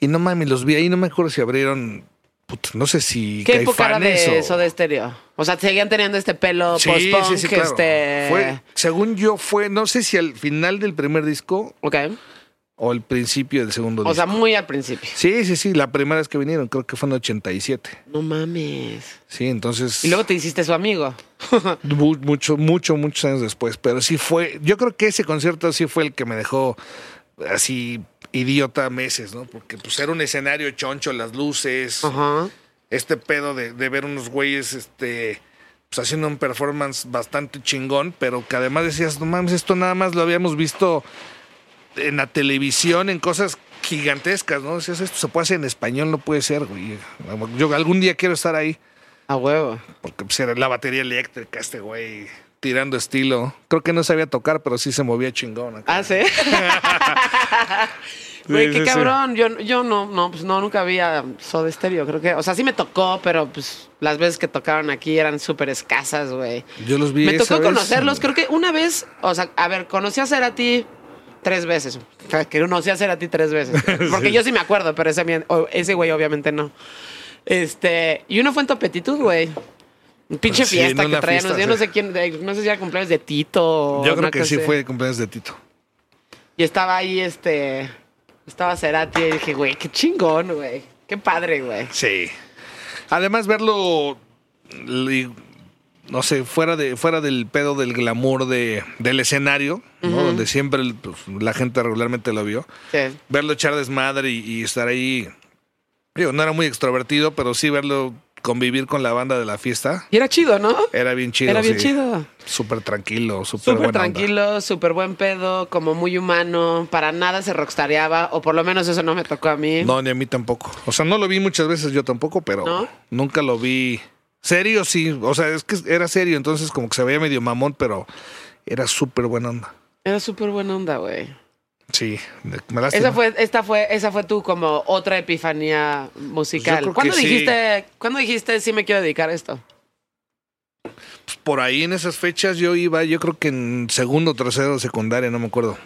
Y no mames, los vi ahí, no me acuerdo si abrieron, puta, no sé si ¿Qué época era de eso de estéreo? O sea, seguían teniendo este pelo Sí, post-punk, sí, sí, claro. este... Fue, según yo fue, no sé si al final del primer disco Ok. O al principio del segundo O disco. sea, muy al principio. sí, sí, sí, la primera vez que vinieron, creo que fue en 87. No mames. Sí, entonces... Y luego te hiciste su amigo. (laughs) Mu- mucho, mucho, muchos años después. Pero sí fue, yo creo que ese concierto sí fue el que me dejó así idiota meses, ¿no? Porque pues era un escenario choncho, las luces, Ajá. este pedo de, de ver unos güeyes, este, pues haciendo un performance bastante chingón, pero que además decías, no mames, esto nada más lo habíamos visto en la televisión, en cosas gigantescas, ¿no? Decías, esto se puede hacer en español, no puede ser, güey. Yo algún día quiero estar ahí. A huevo. Porque pues, era la batería eléctrica, este güey tirando estilo. Creo que no sabía tocar, pero sí se movía chingón. acá. Ah, ¿sí? (laughs) Güey, Sí, qué sí, sí. cabrón. Yo, yo no, no, pues no, nunca había Soda Stereo, creo que. O sea, sí me tocó, pero pues las veces que tocaron aquí eran súper escasas, güey. Yo los vi Me esa tocó vez. conocerlos, creo que una vez, o sea, a ver, conocí a Cerati tres veces. O sea, Que conocí a Cerati tres veces. (laughs) Porque yo sí me acuerdo, pero ese, ese güey obviamente no. Este, y uno fue en Topetitud, güey. Pinche Sí, fiesta que traían. fiesta, yo no sé quién, de- no sé si era cumpleaños de Tito. Yo creo que cosa sí fue cumpleaños de Tito. Y estaba ahí, este. Estaba Cerati y dije, güey, qué chingón, güey. Qué padre, güey. Sí. Además, verlo. No sé, fuera de fuera del pedo del glamour de, del escenario, ¿no? donde siempre el- pues, la gente regularmente lo vio. Sí. Verlo echar desmadre y, y estar ahí. Digo, no era muy extrovertido, pero sí verlo convivir con la banda de la fiesta. Y era chido, ¿no? Era bien chido. Era bien sí. chido. Súper tranquilo, súper Súper tranquilo, súper buen pedo, como muy humano, para nada se rockstareaba, o por lo menos eso no me tocó a mí. No, ni a mí tampoco. O sea, no lo vi muchas veces yo tampoco, pero ¿No? nunca lo vi. Serio, sí. O sea, es que era serio, entonces como que se veía medio mamón, pero era súper buena onda. Era súper buena onda, güey. Sí, me- lástima. Esa fue, esta fue, esa fue tu como otra epifanía musical. ¿Cuándo que sí. dijiste, ¿cuándo dijiste sí me quiero dedicar a esto? Pues por ahí en esas fechas yo iba, yo creo que en segundo tercero secundaria, no me acuerdo.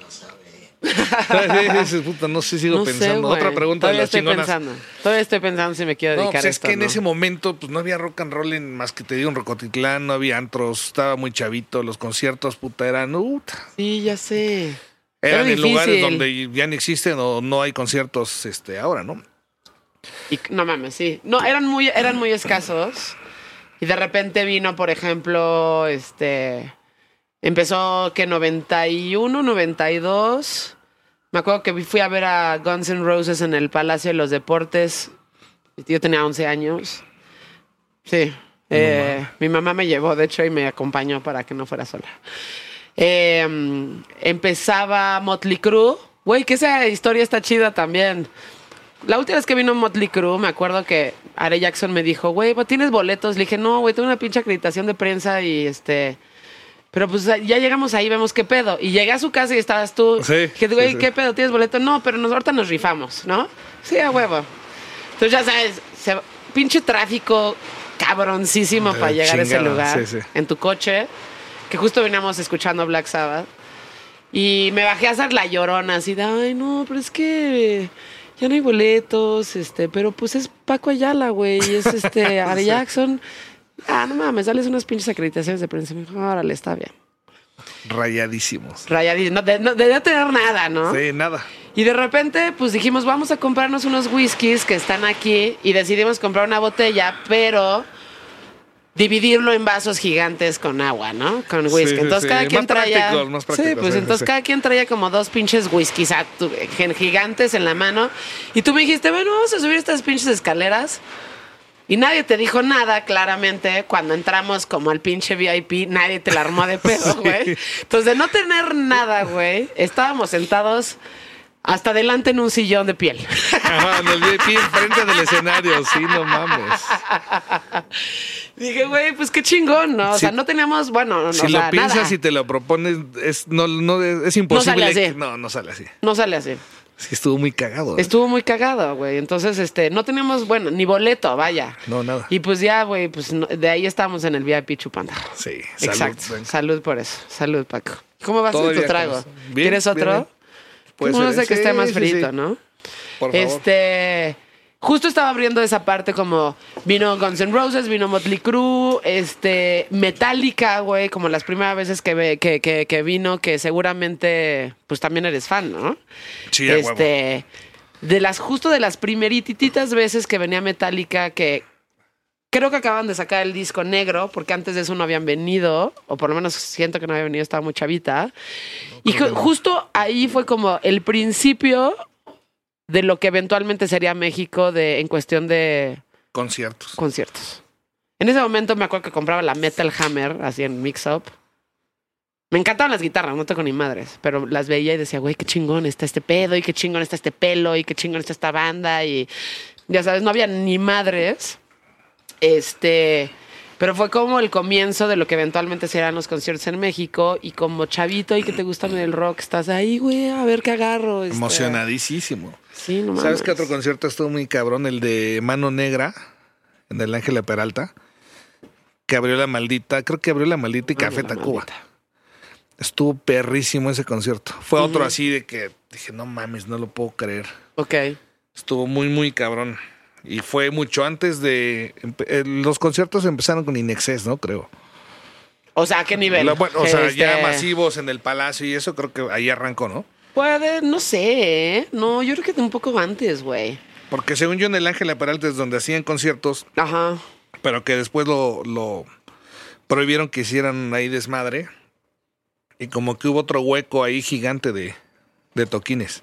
(laughs) Puta, no sé, sigo no pensando. Otra pregunta Todavía de las estoy chingonas. pensando. Todavía estoy pensando si me quiero No, dedicar pues a es esto. que en ¿no? ese momento pues no había rock and roll en más que te digo en Rocotitlán, no había antros, estaba muy chavito, los conciertos puta eran uh, Sí, ya sé. eran Era en lugares donde ya no existen o no hay conciertos este ahora, ¿no? Y, no mames, sí. No, eran muy, eran muy escasos. Y de repente vino, por ejemplo, este. Empezó que 91, 92. Me acuerdo que fui a ver a Guns N' Roses en el Palacio de los Deportes. Yo tenía 11 años. Sí. Eh, mi mamá me llevó, de hecho, y me acompañó para que no fuera sola. Eh, empezaba Motley Crue. Güey, que esa historia está chida también. La última vez que vino Motley Crue, me acuerdo que Are Jackson me dijo, güey, ¿tienes boletos? Le dije, no, güey, tengo una pinche acreditación de prensa y este... Pero pues ya llegamos ahí, vemos qué pedo. Y llegué a su casa y estabas tú. Sí, Dije, güey, sí, sí. ¿qué pedo? ¿Tienes boleto? No, pero nos, ahorita nos rifamos, ¿no? Sí, a huevo. Entonces ya sabes, se- pinche tráfico cabroncísimo para llegar a ese lugar. sí, sí. En tu coche, que justo veníamos escuchando Black Sabbath. Y me bajé a hacer la llorona, así de, ay, no, pero es que ya no hay boletos, este, pero pues es Paco Ayala, güey, es este, (laughs) Ari Jackson. Ah, no mames, dales unas pinches acreditaciones de prensa. Me dijo, órale, está bien. Rayadísimos. Rayadísimo. No, de- no tener nada, ¿no? Sí, nada. Y de repente, pues dijimos, vamos a comprarnos unos whiskies que están aquí y decidimos comprar una botella, pero dividirlo en vasos gigantes con agua, ¿no? Con whisky. Sí, sí, entonces sí. cada quien Más traía... más sí, pues sí, entonces sí. cada quien traía como dos pinches whiskies gigantes en la mano. Y tú me dijiste, bueno, vamos a subir estas pinches escaleras. Y nadie te dijo nada, claramente, cuando entramos como al pinche VIP, nadie te la armó de (laughs) pedo, güey. Entonces, de no tener nada, güey, estábamos sentados hasta adelante en un sillón de piel. Ajá, en el VIP enfrente del escenario, sí, no mames. Dije, güey, pues qué chingón, ¿no? O sea, no teníamos, bueno, no, Si o lo piensas nada. y te lo propones, es, no, no, es imposible. sale así. No, no sale así. No sale así. (laughs) Sí, estuvo muy cagado. ¿eh? Estuvo muy cagado, güey. Entonces, este, no teníamos, bueno, ni boleto, vaya. No, nada. Y pues ya, güey, pues no- de ahí estábamos en el VIP chupando. Sí, salud, Exacto. Salud por eso. Salud, Paco. ¿Cómo vas Todavía tu trago? con. Bien, ¿Quieres otro? bien. Puede no sé que Sí, esté más sí, frito, sí. ¿no? Por favor. Este. Justo estaba abriendo esa parte como vino Guns N' Roses, vino Motley Crue, este, Metallica, güey, como las primeras veces que, que, que, que vino, que seguramente pues también eres fan, ¿no? Sí, huevo. este, de las, justo de las primerititas veces que venía Metallica, que creo que acaban de sacar el disco negro, porque antes de eso no habían venido, o por lo menos siento que no había venido, estaba muy chavita. y ju- justo ahí fue como el principio de lo que eventualmente sería México de, en cuestión de Conciertos. conciertos. En ese momento me acuerdo que compraba la Metal Hammer, así en Mix Up. Me encantaban las guitarras, no tengo ni madres, pero las veía y decía, güey, qué chingón está este pedo, y qué chingón está este pelo, y qué chingón está esta banda, y ya sabes, no había ni madres. Este, pero fue como el comienzo de lo que eventualmente serán los conciertos en México, y como chavito y que te gusta el rock, estás ahí, güey, a ver qué agarro. este. Emocionadísimo. Sí, no ¿Sabes qué otro concierto estuvo muy cabrón? El de Mano Negra, en el Ángela Peralta, que abrió la maldita, creo que abrió la maldita y Café Tacuba. Estuvo perrísimo ese concierto. Fue otro así de que dije, no mames, no lo puedo creer. Ok. Estuvo muy, muy cabrón. Y fue mucho antes de... eh, Los conciertos empezaron con Inexcess, ¿no? Creo. O sea, ¿a qué nivel? La- bueno, o sea, ya Este, masivos en el Palacio y eso creo que ahí arrancó, ¿no? Puede, no sé, ¿eh? No, yo creo que un poco antes, güey. Porque según yo en el Ángela Peralta es donde hacían conciertos, Ajá. pero que después lo, lo prohibieron que hicieran ahí desmadre. Y como que hubo otro hueco ahí gigante de, de toquines.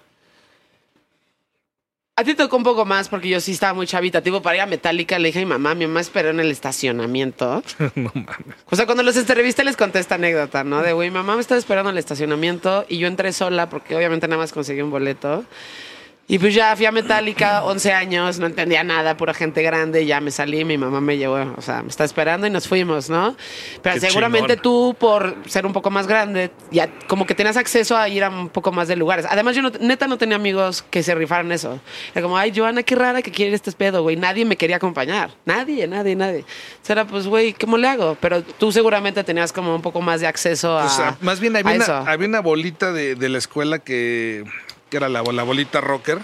A ti tocó un poco más porque yo sí estaba muy chavita. Tipo, para ir a Metallica le dije a mi mamá, mi mamá esperó en el estacionamiento. (laughs) no mames. O sea, cuando los entrevisté les conté esta anécdota, ¿no? De, güey, mamá me estaba esperando en el estacionamiento y yo entré sola porque obviamente nada más conseguí un boleto. Y pues ya fui a Metallica, 11 años, no entendía nada, pura gente grande, ya me salí, mi mamá me llevó, o sea, me está esperando y nos fuimos, ¿no? Pero Qué seguramente chingón. tú, por ser un poco más grande, ya como que tenías acceso a ir a un poco más de lugares. Además, yo no- neta no tenía amigos que se rifaran eso. Era como, ay, Joana, qué rara que quiere este pedo, güey. Nadie me quería acompañar. Nadie, nadie, nadie. O sea, era pues, güey, ¿cómo le hago? Pero tú seguramente tenías como un poco más de acceso a. O sea, más bien había a una, eso. había una bolita de, de la escuela que, que era la, la bolita rocker.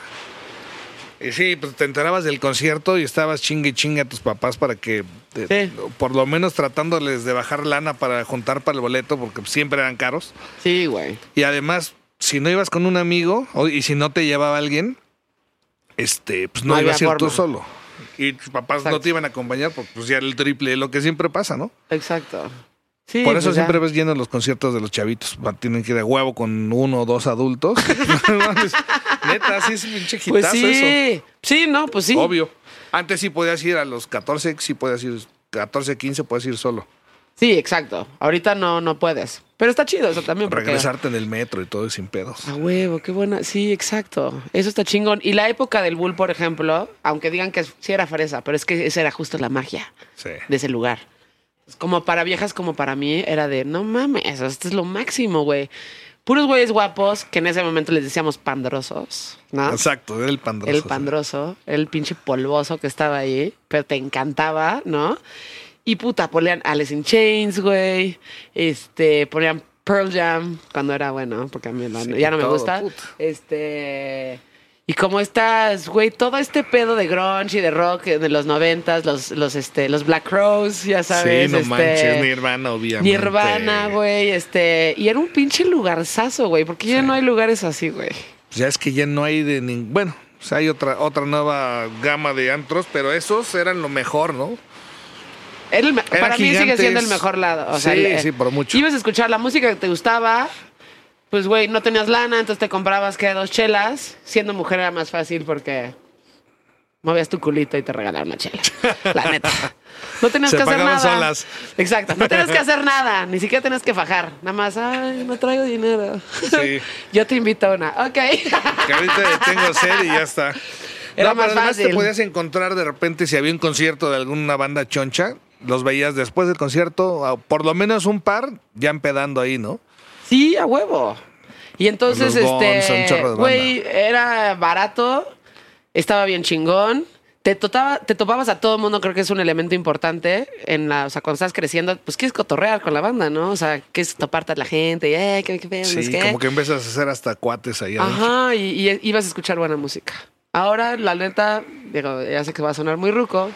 Y sí, pues te enterabas del concierto y estabas chingue chingue a tus papás para que, te- Sí. por lo menos tratándoles de bajar lana para juntar para el boleto, porque siempre eran caros. Sí, güey. Y además, si no ibas con un amigo y si no te llevaba alguien, este, pues no, No ibas a ir tú solo. Y tus papás no te iban a acompañar, porque pues ya era el triple lo que siempre pasa, ¿no? Exacto. Sí, Por eso pues ya. siempre ves llenos los conciertos de los chavitos. Tienen que ir a huevo con uno o dos adultos. (laughs) Neta, sí es un pinche Pues sí. eso. Sí, no, pues sí. Obvio. Antes sí podías ir a los 14, sí podías ir 14, 15, puedes ir solo. Sí, exacto. Ahorita no, no puedes. Pero está chido eso también. Porque... Regresarte en el metro y todo sin pedos. A huevo, qué buena. Sí, exacto. Eso está chingón. Y la época del Bull, por ejemplo, aunque digan que sí era fresa, pero es que esa era justo la magia Sí. de ese lugar. Como para viejas como para mí, era de, no mames, esto es lo máximo, güey. puros güeyes guapos que en ese momento les decíamos pandrosos, ¿no? Exacto, era el pandroso. el pandroso, el pinche polvoso que estaba ahí, pero te encantaba, ¿no? Y puta, ponían Alice in Chains, güey. Este, ponían Pearl Jam cuando era bueno, porque a mí la- ya no me gusta. Este. Y como estás, güey, todo este pedo de grunge y de rock de los noventas, los, los, este, los Black Crows, ya sabes. Sí, no este, manches, Nirvana, obviamente. Nirvana, güey, este, y era un pinche lugarzazo, güey, porque ya no hay lugares así, güey. Pues ya es que ya no hay de ningún. Bueno, o sea, hay otra, otra nueva gama de antros, pero esos eran lo mejor, ¿no? El para mí sigue gigantes. siendo el mejor lado. O sea, Sí, el- sí, por mucho. Ibas a escuchar la música que te gustaba, pues, güey, no tenías lana, entonces te comprabas que dos chelas. Siendo mujer era más fácil porque movías tu culito y te regalaban una chela. (laughs) La neta. No tenías Se que hacer nada. solas. Exacto. No tenías que (laughs) hacer nada. Ni siquiera tenías que fajar. Nada más, ay, no traigo dinero. Sí. (laughs) Yo te invito a una. Ok. Que ahorita tengo sed y ya está. Era no, más pero además te fácil. podías encontrar de repente si había un concierto de alguna banda choncha, los veías después del concierto, por lo menos un par, ya empedando ahí, ¿no? Sí, a huevo. Y entonces, Los este, güey, era barato, estaba bien chingón. Te, totaba- te topabas a todo el mundo, creo que es un elemento importante. En la, o sea, cuando estás creciendo, pues quieres cotorrear con la banda, ¿no? O sea, quieres toparte a la gente, y, eh, qué, qué Sí, qué. como que empiezas a hacer hasta cuates ahí adentro. Ajá, y, y ibas a escuchar buena música. Ahora, la neta, digo, ya sé que va a sonar muy ruco,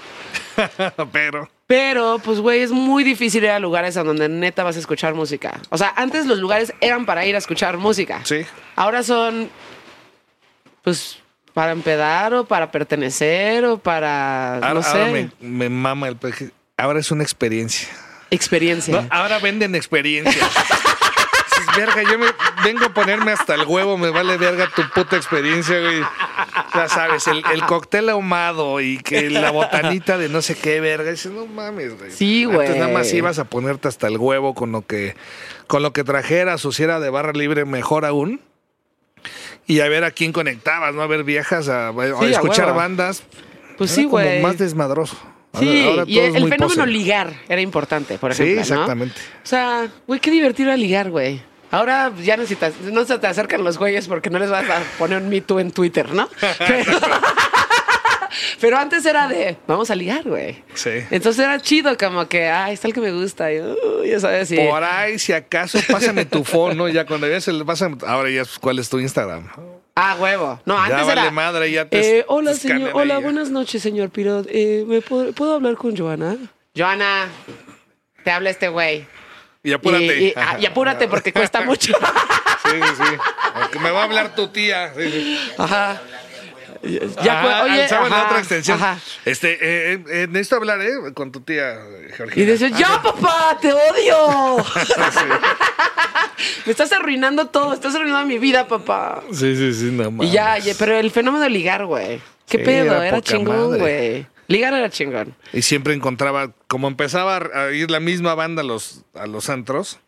(laughs) Pero pero, pues, güey, es muy difícil ir a lugares a donde neta vas a escuchar música. O sea, antes los lugares eran para ir a escuchar música. sí, Ahora son, pues, para empedar o para pertenecer o para, ahora, no sé, ahora me, me mama el. Ahora es una experiencia. experiencia. No, ahora venden experiencias. (laughs) Verga, yo me vengo a ponerme hasta el huevo, me vale verga tu puta experiencia, güey. Ya sabes, el, el cóctel ahumado y que la botanita de no sé qué verga. Dices, no mames, güey. Sí, güey. Antes nada más ibas a ponerte hasta el huevo con lo que, con lo que trajeras o si era de barra libre, mejor aún. Y a ver a quién conectabas, ¿no? A ver viejas, a, Sí, escuchar bandas. pues Era sí, como güey. más desmadroso. Sí, ahora y el, el fenómeno pose. ligar era importante, por Sí, ejemplo. ¿no? exactamente. O sea, güey, qué divertido era ligar, güey. Ahora ya necesitas, no se te acercan los güeyes porque no les vas a poner un Me Too en Twitter, ¿no? Pero, (laughs) pero antes era de, vamos a ligar, güey. Sí. Entonces era chido, como que, ah, está el que me gusta. Y, uh, ya sabes, y- Por ahí, si acaso, pásame tu phone, ¿no? Ya cuando veas el pásame, ahora ya cuál es tu Instagram. Ah, huevo. No, Ya antes vale era. madre, ya te- eh, hola, te señor. Hola, ya. buenas noches, señor Pirot. Eh, ¿me puedo, ¿Puedo hablar con Joana? Joana, te habla este güey. Y apúrate. Y, y- ah, y apúrate porque cuesta (laughs) mucho. Sí, sí, sí. Porque me va a hablar tu tía. Sí, sí. Ajá. Ya, Ajá, cu- oye, alzaban la ajá, otra extensión. ajá. Este, eh, eh, eh, necesito hablar, ¿eh? Con tu tía, Georgina. Y dices, ya, papá, te odio. (laughs) Me estás arruinando todo, estás arruinando mi vida, papá. Sí, sí, sí, no mames. Y ya, pero el fenómeno de ligar, güey. ¿Qué Sí, pedo? era chingón, güey. Ligar era chingón. Y siempre encontraba, como empezaba a ir la misma banda a los, a los antros,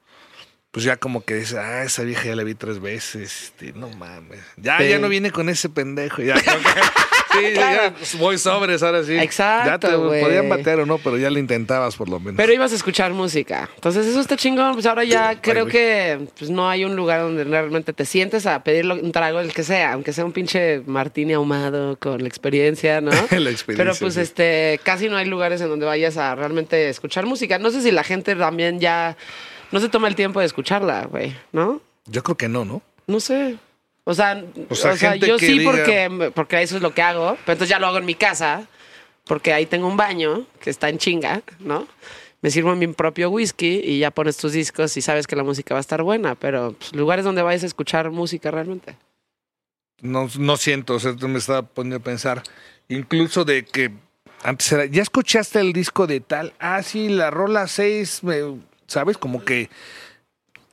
pues ya como que dice, ah, esa vieja ya la vi tres veces. este, no mames. Ya, ya no viene con ese pendejo. Ya, (laughs) sí, Claro. ya voy sobres ahora sí. Exacto, Ya te podían bater o no, pero ya lo intentabas por lo menos. Pero ibas a escuchar música. Entonces eso está chingón. Pues ahora ya creo que pues, no hay un lugar donde realmente te sientes a pedir un trago, el que sea, aunque sea un pinche martini ahumado con la experiencia, ¿no? (laughs) La experiencia, Pero pues sí. este, casi no hay lugares en donde vayas a realmente escuchar música. No sé si la gente también ya no se toma el tiempo de escucharla, güey, ¿no? Yo creo que no, ¿no? No sé. O sea, O sea, o sea, gente yo sí diga- porque, porque eso es lo que hago. Pero entonces ya lo hago en mi casa, porque ahí tengo un baño que está en chinga, ¿no? Me sirvo mi propio whisky y ya pones tus discos y sabes que la música va a estar buena. Pero pues, lugares donde vayas a escuchar música realmente. No, no siento, o sea, tú me estaba poniendo a pensar, incluso de que antes era, ¿ya escuchaste el disco de tal? Ah, sí, la rola 6, me- ¿sabes? Como que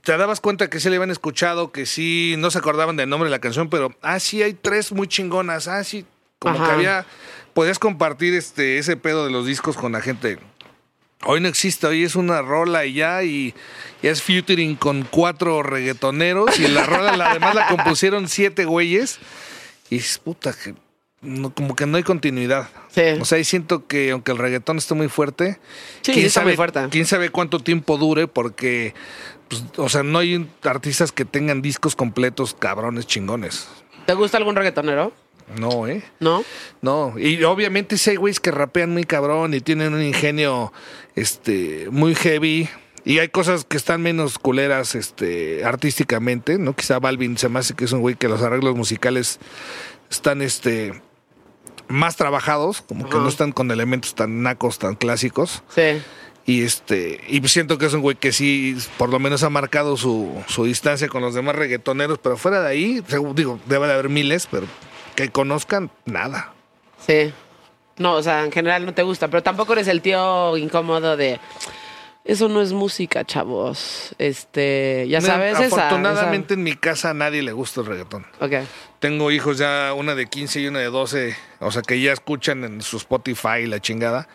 te dabas cuenta que sí le habían escuchado, que sí, no se acordaban del nombre de la canción, pero, ah, sí, hay tres muy chingonas, ah, sí, como Ajá. que había, podías compartir este, ese pedo de los discos con la gente. Hoy no existe, hoy es una rola y ya, y, y es featuring con cuatro reggaetoneros, y la rola, la, además la (laughs) compusieron siete güeyes, y dices, puta, que no, como que no hay continuidad. Sí. O sea, ahí siento que aunque el reggaetón esté muy fuerte, Sí, quién sabe, muy fuerte. quién sabe cuánto tiempo dure, porque, pues, o sea, no hay artistas que tengan discos completos cabrones chingones. ¿Te gusta algún reggaetonero? No, ¿eh? ¿No? No, y obviamente sí hay güeyes que rapean muy cabrón y tienen un ingenio este muy heavy. Y hay cosas que están menos culeras este, artísticamente, ¿no? Quizá Balvin se me hace que es un güey que los arreglos musicales están este, más trabajados, como que no están con elementos tan nacos, tan clásicos. Sí. Y este y siento que es un güey que sí, por lo menos ha marcado su, su distancia con los demás reggaetoneros, pero fuera de ahí, digo, debe de haber miles, pero que conozcan, nada. Sí. No, o sea, en general no te gusta, pero tampoco eres el tío incómodo de. Eso no es música, chavos. Este, ya sabes, esa- Afortunadamente en mi casa a nadie le gusta el reggaetón. esa. Ok. Tengo hijos ya, una de 15 y una de 12, o sea que ya escuchan en su Spotify la chingada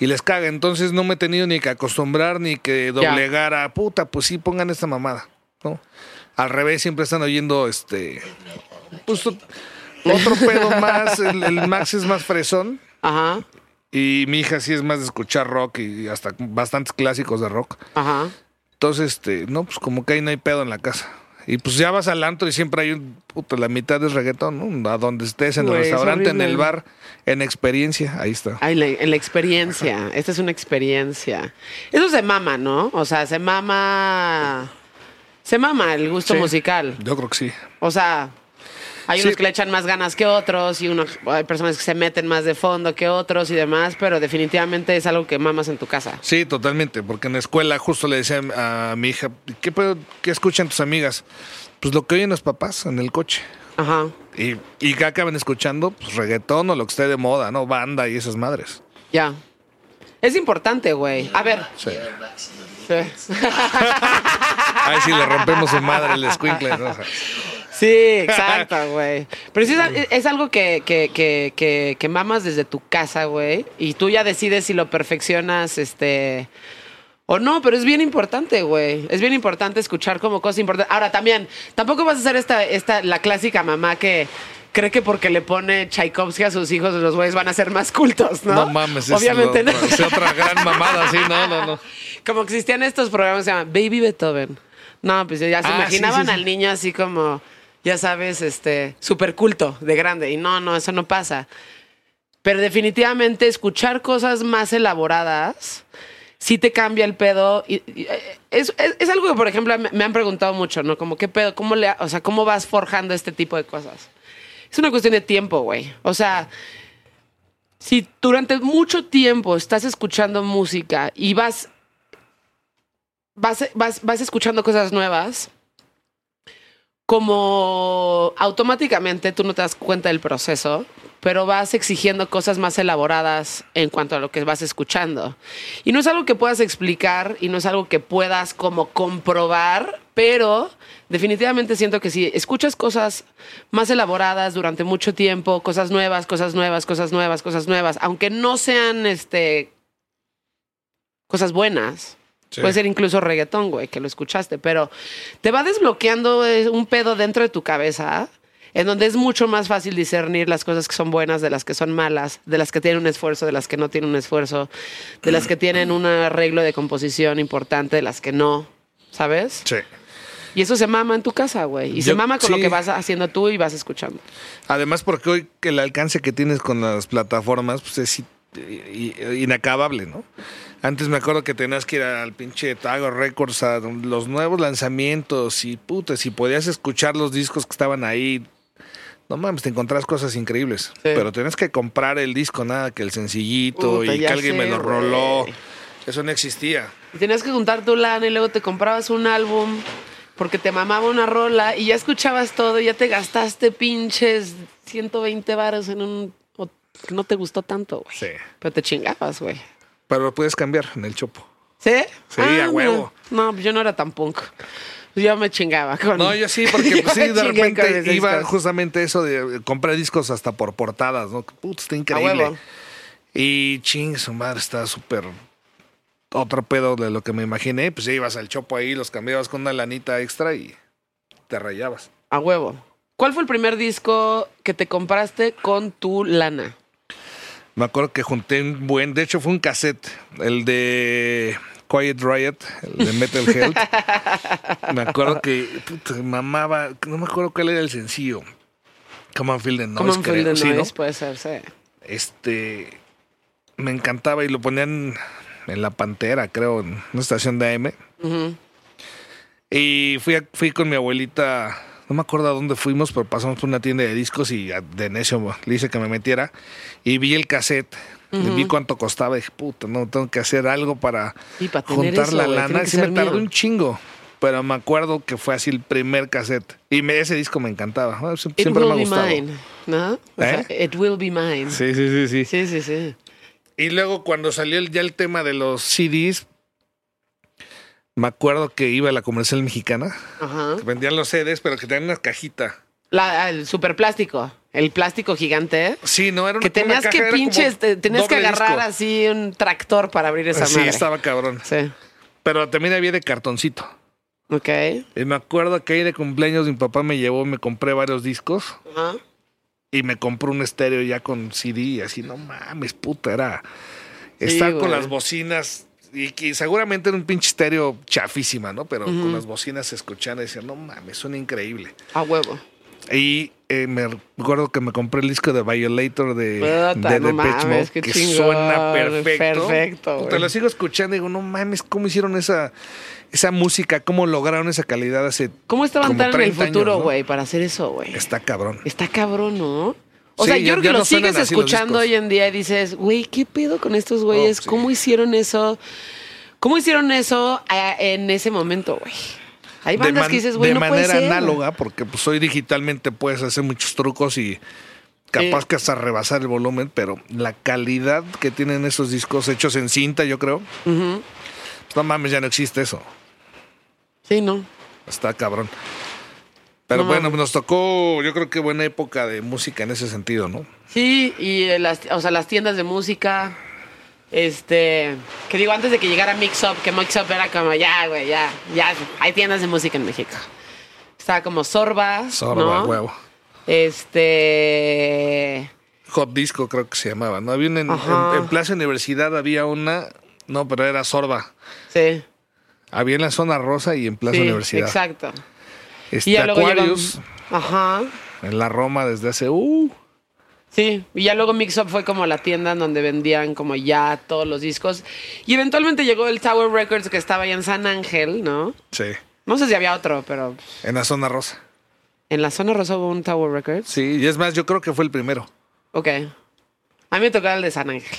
y les caga. Entonces no me he tenido ni que acostumbrar ni que doblegar a puta, pues sí, pongan esta mamada, ¿no? Al revés, siempre están oyendo este. Pues otro pedo (laughs) más, el, el Max es más fresón Ajá. Y mi hija sí es más de escuchar rock y hasta bastantes clásicos de rock. Ajá. Entonces, este, no, pues como que ahí no hay pedo en la casa. Y pues ya vas al antro y siempre hay un, puta, la mitad es reggaetón, ¿no? A donde estés, en el Güey, restaurante, en el bar, en experiencia, ahí está. Ay, la- en la experiencia. Esta es una experiencia. Eso se mama, ¿no? O sea, se mama. Se mama el gusto Sí. musical. Yo creo que sí. O sea, hay Sí. unos que le echan más ganas que otros y unos, hay personas que se meten más de fondo que otros y demás, pero definitivamente es algo que mamas en tu casa. Sí, totalmente, porque en la escuela justo le decía a mi hija, ¿qué, qué escuchan tus amigas? Pues lo que oyen los papás en el coche. Ajá. Y, y que acaban escuchando? Pues reggaetón o lo que esté de moda, ¿no? Banda y esas madres. Ya. Es importante, güey. A ver. Sí. Sí. (laughs) Ahí sí le rompemos su madre el escuincle, ¿no? Sí, exacto, güey. Pero sí es, es algo que, que, que, que, que mamas desde tu casa, güey. Y tú ya decides si lo perfeccionas, este... O no, pero es bien importante, güey. Es bien importante escuchar como cosas importantes. Ahora, también, tampoco vas a ser esta, esta, la clásica mamá que cree que porque le pone Tchaikovsky a sus hijos, los güeyes van a ser más cultos, ¿no? No, mames, es Obviamente no. es otra gran mamada, sí, no, no, no. (laughs) Como existían estos programas que se llaman Baby Beethoven. No, pues ya se Ah, imaginaban sí, sí, sí. al niño así como, ya sabes, este, súper culto de grande. Y no, no, eso no pasa. Pero definitivamente escuchar cosas más elaboradas sí te cambia el pedo. Y, eh, es, algo que, por ejemplo, me, han preguntado mucho, ¿no? Como, ¿qué pedo? ¿Cómo le, o sea, cómo vas forjando este tipo de cosas? Es una cuestión de tiempo, güey. O sea, si durante mucho tiempo estás escuchando música y vas vas, vas, vas escuchando cosas nuevas, como automáticamente tú no te das cuenta del proceso, pero vas exigiendo cosas más elaboradas en cuanto a lo que vas escuchando. Y no es algo que puedas explicar y no es algo que puedas como comprobar, pero definitivamente siento que si escuchas cosas más elaboradas durante mucho tiempo, cosas nuevas, cosas nuevas, cosas nuevas, cosas nuevas, aunque no sean este cosas buenas, Sí. Puede ser incluso reggaetón, güey, que lo escuchaste, pero te va desbloqueando eh, un pedo dentro de tu cabeza en donde es mucho más fácil discernir las cosas que son buenas de las que son malas, de las que tienen un esfuerzo, de las que no tienen un esfuerzo, de las que tienen un arreglo de composición importante, de las que no, ¿sabes? Sí. Y eso se mama en tu casa, güey. Y se mama con lo que vas haciendo tú y vas escuchando. Además, porque hoy que el alcance que tienes con las plataformas pues es inacabable, ¿no? Antes me acuerdo que tenías que ir al pinche Tago Records a los nuevos lanzamientos y puta, si podías escuchar los discos que estaban ahí, no mames, te encontrás cosas increíbles. Pero tenías que comprar el disco, nada, que el sencillito Puta, y que alguien me lo roló. Eso no existía. Y tenías que juntar tu lana y luego te comprabas un álbum porque te mamaba una rola y ya escuchabas todo y ya te gastaste pinches 120 varos en un... que no te gustó tanto, güey. Sí. Pero te chingabas, güey. Pero lo puedes cambiar en el chopo. ¿Sí? Sí, a huevo. No, pues yo no era tan punk. Yo me chingaba con... No, yo sí, porque (laughs) pues, Yo sí, de repente iba discos. justamente eso de comprar discos hasta por portadas, ¿no? Putz, está A increíble. huevo. Y ching, su madre está súper otro pedo de lo que me imaginé. Pues ya ibas al chopo ahí, los cambiabas con una lanita extra y te rayabas. A huevo. ¿Cuál fue el primer disco que te compraste con tu lana? Me acuerdo que junté un buen, de hecho fue un cassette, el de Quiet Riot, el de Metal Health. (laughs) me acuerdo que puta, mamaba, no me acuerdo cuál era el sencillo. Come on, Feel the Noise. Creo. de Sí, ¿no? Noise, puede ser, sí. Este, me encantaba y lo ponían en La Pantera, creo, en una estación de AM. Y fui, a- fui con mi abuelita, no me acuerdo a dónde fuimos, pero pasamos por una tienda de discos y de necio le hice que me metiera. Y vi el cassette, y vi cuánto costaba. Y dije, puta, no, tengo que hacer algo para tener juntar eso, la lana. Y sí me tardó mío. un chingo. Pero me acuerdo que fue así el primer cassette. Y me- ese disco me encantaba. It Siempre will me ha be gustado. mine, ¿no? O sea, ¿Eh? it will be mine. Sí, sí, sí, sí. sí, sí. sí. Y luego cuando salió el- ya el tema de los CDs, me acuerdo que iba a la comercial mexicana. Ajá. que vendían los CDs, pero que tenían una cajita. La- el super plástico, el plástico gigante. Sí, no, era una Que tenías una que caja, pinches, te- tenías que agarrar disco. así un tractor para abrir esa Sí, madre. estaba cabrón. Sí. Pero también había de cartoncito. Ok. Y me acuerdo que ahí de cumpleaños mi papá me llevó, me compré varios discos Ajá. y me compró un estéreo ya con CD y así, no mames, puta, era estar con las bocinas y que seguramente era un pinche estéreo chafísima, ¿no? Pero con las bocinas se escuchaban y decían, no mames, suena increíble. A huevo. Y eh, me recuerdo que me compré el disco de Violator de, Puta, de no mames, Mode, que chingón, suena perfecto. perfecto, güey. lo sigo escuchando y digo, no mames, ¿cómo hicieron esa, esa música? ¿Cómo lograron esa calidad hace ¿Cómo estaban tan en el 30 años, futuro, ¿no? güey, para hacer eso, güey? Está cabrón. Está cabrón, ¿no? O Sí, sea, yo creo que no lo sigues escuchando hoy en día y dices, güey, ¿qué pedo con estos güeyes? No, sí. ¿Cómo hicieron eso? ¿Cómo hicieron eso eh, en ese momento, güey? Hay bandas man- que dices, güey, de no puede manera ser. análoga, porque pues hoy digitalmente puedes hacer muchos trucos y capaz Sí. que hasta rebasar el volumen, pero la calidad que tienen esos discos hechos en cinta, yo creo, Ujú. pues, no mames, ya no existe eso. Sí, no. Está cabrón. Pero No bueno, nos tocó, yo creo que buena época de música en ese sentido, ¿no? Sí, y eh, las, o sea, las tiendas de música. Este, que digo, antes de que llegara Mix Up, que Mix Up era como, ya, güey, ya, ya, hay tiendas de música en México. Estaba como Sorba, Sorba, ¿no? huevo. Este, Hot Disco creo que se llamaba, ¿no? Había una en, Ajá. en- en Plaza Universidad había una, no, pero era Sorba. sí, Había en la zona rosa y en Plaza sí, Universidad. exacto. Este, Y ya luego Aquarius, llegan- Ajá. en la Roma desde hace, uh, Sí, y ya luego Mix Up fue como la tienda en donde vendían como ya todos los discos. Y eventualmente llegó el Tower Records que estaba allá en San Ángel, ¿no? sí, No sé si había otro, pero en la zona rosa. en la zona rosa hubo un Tower Records. Sí, y es más, yo creo que fue el primero. Ok. A mí me tocaba el de San Ángel.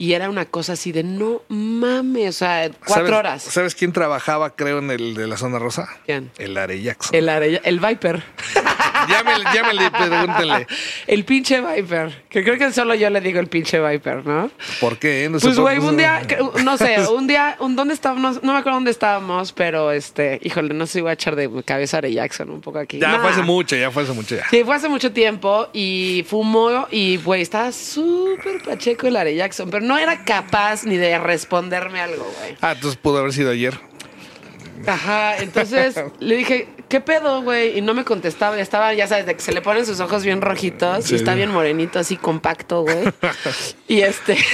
Y era una cosa así de no mames, o sea, cuatro ¿Sabes- horas. ¿Sabes quién trabajaba, creo, en el de la zona rosa? ¿Quién? El Are Jackson. El, arella- el Viper. (laughs) Llámele, llámele y pregúntenle. El pinche Viper. Que creo que solo yo le digo el pinche Viper, ¿no? ¿Por qué? No sé Pues, güey, un día, no sé, un día, un, ¿dónde estábamos? No me acuerdo dónde estábamos, pero este, híjole, no sé si voy a echar de cabeza a Are Jackson un poco aquí. Ya Nah. fue hace mucho, ya fue hace mucho ya. Sí, fue hace mucho tiempo y fumó y, güey, estaba súper pacheco el Are Jackson, pero no era capaz ni de responderme algo, güey. Ah, entonces pudo haber sido ayer. Ajá, entonces (laughs) le dije, ¿qué pedo, güey? Y no me contestaba, y estaba, ya sabes, de que se le ponen sus ojos bien rojitos Sí. y está bien morenito, así compacto, güey. y este... (laughs)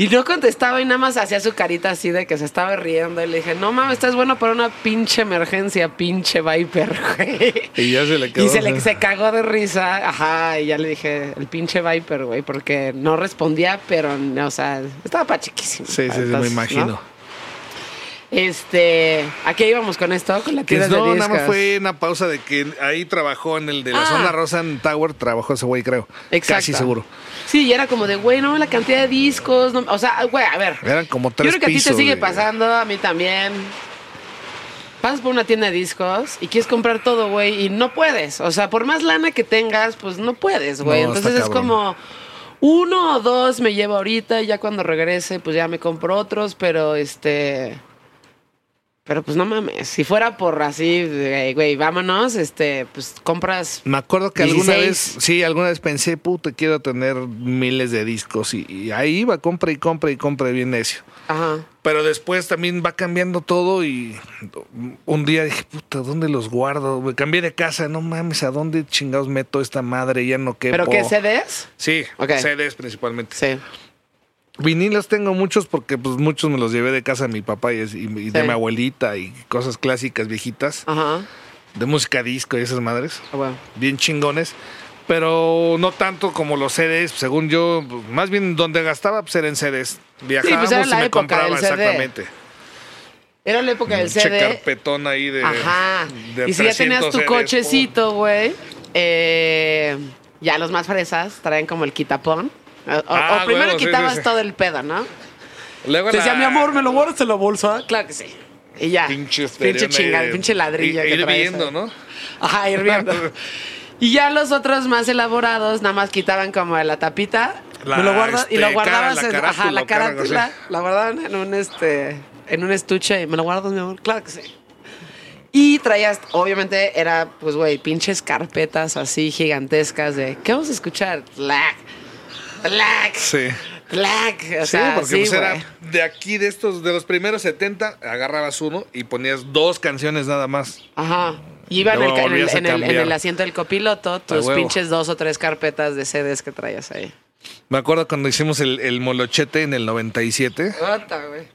Y no contestaba y nada más hacía su carita así de que se estaba riendo. Y le dije, no mames, estás bueno para una pinche emergencia, pinche Viper, (laughs) güey. Y ya se le quedó. Y se le se cagó de risa. Ajá, y ya le dije, el pinche Viper, güey, porque no respondía, pero, o sea, estaba pachiquísimo. Sí, sí, sí, me imagino. ¿no? Este, ¿a qué íbamos con esto? Con la tienda de no, nada más discos. fue una pausa de que ahí trabajó en el de la Ah. zona rosa en Tower, trabajó ese güey, creo. Exacto. Casi seguro. Sí, y era como de, güey, no, la cantidad de discos. no- o sea, güey, a ver. Eran como Yo tres creo que a ti te sigue de- pasando, a mí también. Pasas por una tienda de discos y quieres comprar todo, güey, y no puedes. O sea, por más lana que tengas, pues no puedes, güey. No, Entonces es como uno o dos me llevo ahorita y ya cuando regrese, pues ya me compro otros, pero este. Pero pues no mames, si fuera por así, güey, vámonos, este, pues compras. Me acuerdo que alguna 16. vez, sí, alguna vez pensé, puta, quiero tener miles de discos. Y, y ahí iba, compra y compra y compra bien necio. Ajá. Pero después también va cambiando todo y un día dije, puta, ¿dónde los guardo? Me cambié de casa, no mames, ¿a dónde chingados meto esta madre? Ya no quepo. ¿Pero qué CDs? Sí. CDs principalmente. Sí. Vinilos tengo muchos porque pues muchos me los llevé de casa de mi papá y, y- y de mi abuelita y cosas clásicas viejitas, Ajá. de música disco y esas madres, Ah, bueno. bien chingones. Pero no tanto como los CDs, según yo, pues, más bien donde gastaba pues era en CDs. Viajábamos era la y me época compraba exactamente. Era la época del CD. carpetón ahí de. Ajá. de y si ya tenías 300 tu CDs, cochecito, güey, eh, ya los más fresas traen como el quitapón. O, Ah, o primero quitabas sí, sí. todo el pedo, ¿no? Luego Te decía, mi amor, ¿me lo guardas en la bolsa? Claro que sí. Y ya. Pinche, pinche esterión chinga, ahí de- pinche ladrillo. y- que traes hirviendo. ¿no? Ajá, hirviendo. (laughs) y ya los otros más elaborados nada más quitaban como la tapita. La, me lo guardas y lo este, guardabas cara- la en ajá, la cara- carátula. sí. La guardaban en un este en un estuche y me lo guardas, mi amor. Claro que sí. Y traías, obviamente, era, pues, güey, pinches carpetas así gigantescas de, ¿qué vamos a escuchar? Black, Black, Sí. Black. O Sí, sea, porque sí, pues era de aquí, de estos, de los primeros 70, agarrabas uno y ponías dos canciones nada más. Ajá. Y iba en el, Luego ca- en, el, volvías a en el- en cambiar. el asiento del copiloto tus pinches dos o tres carpetas de CDs que traías ahí. Me acuerdo cuando hicimos el, molochete en el 97, Ota, güey.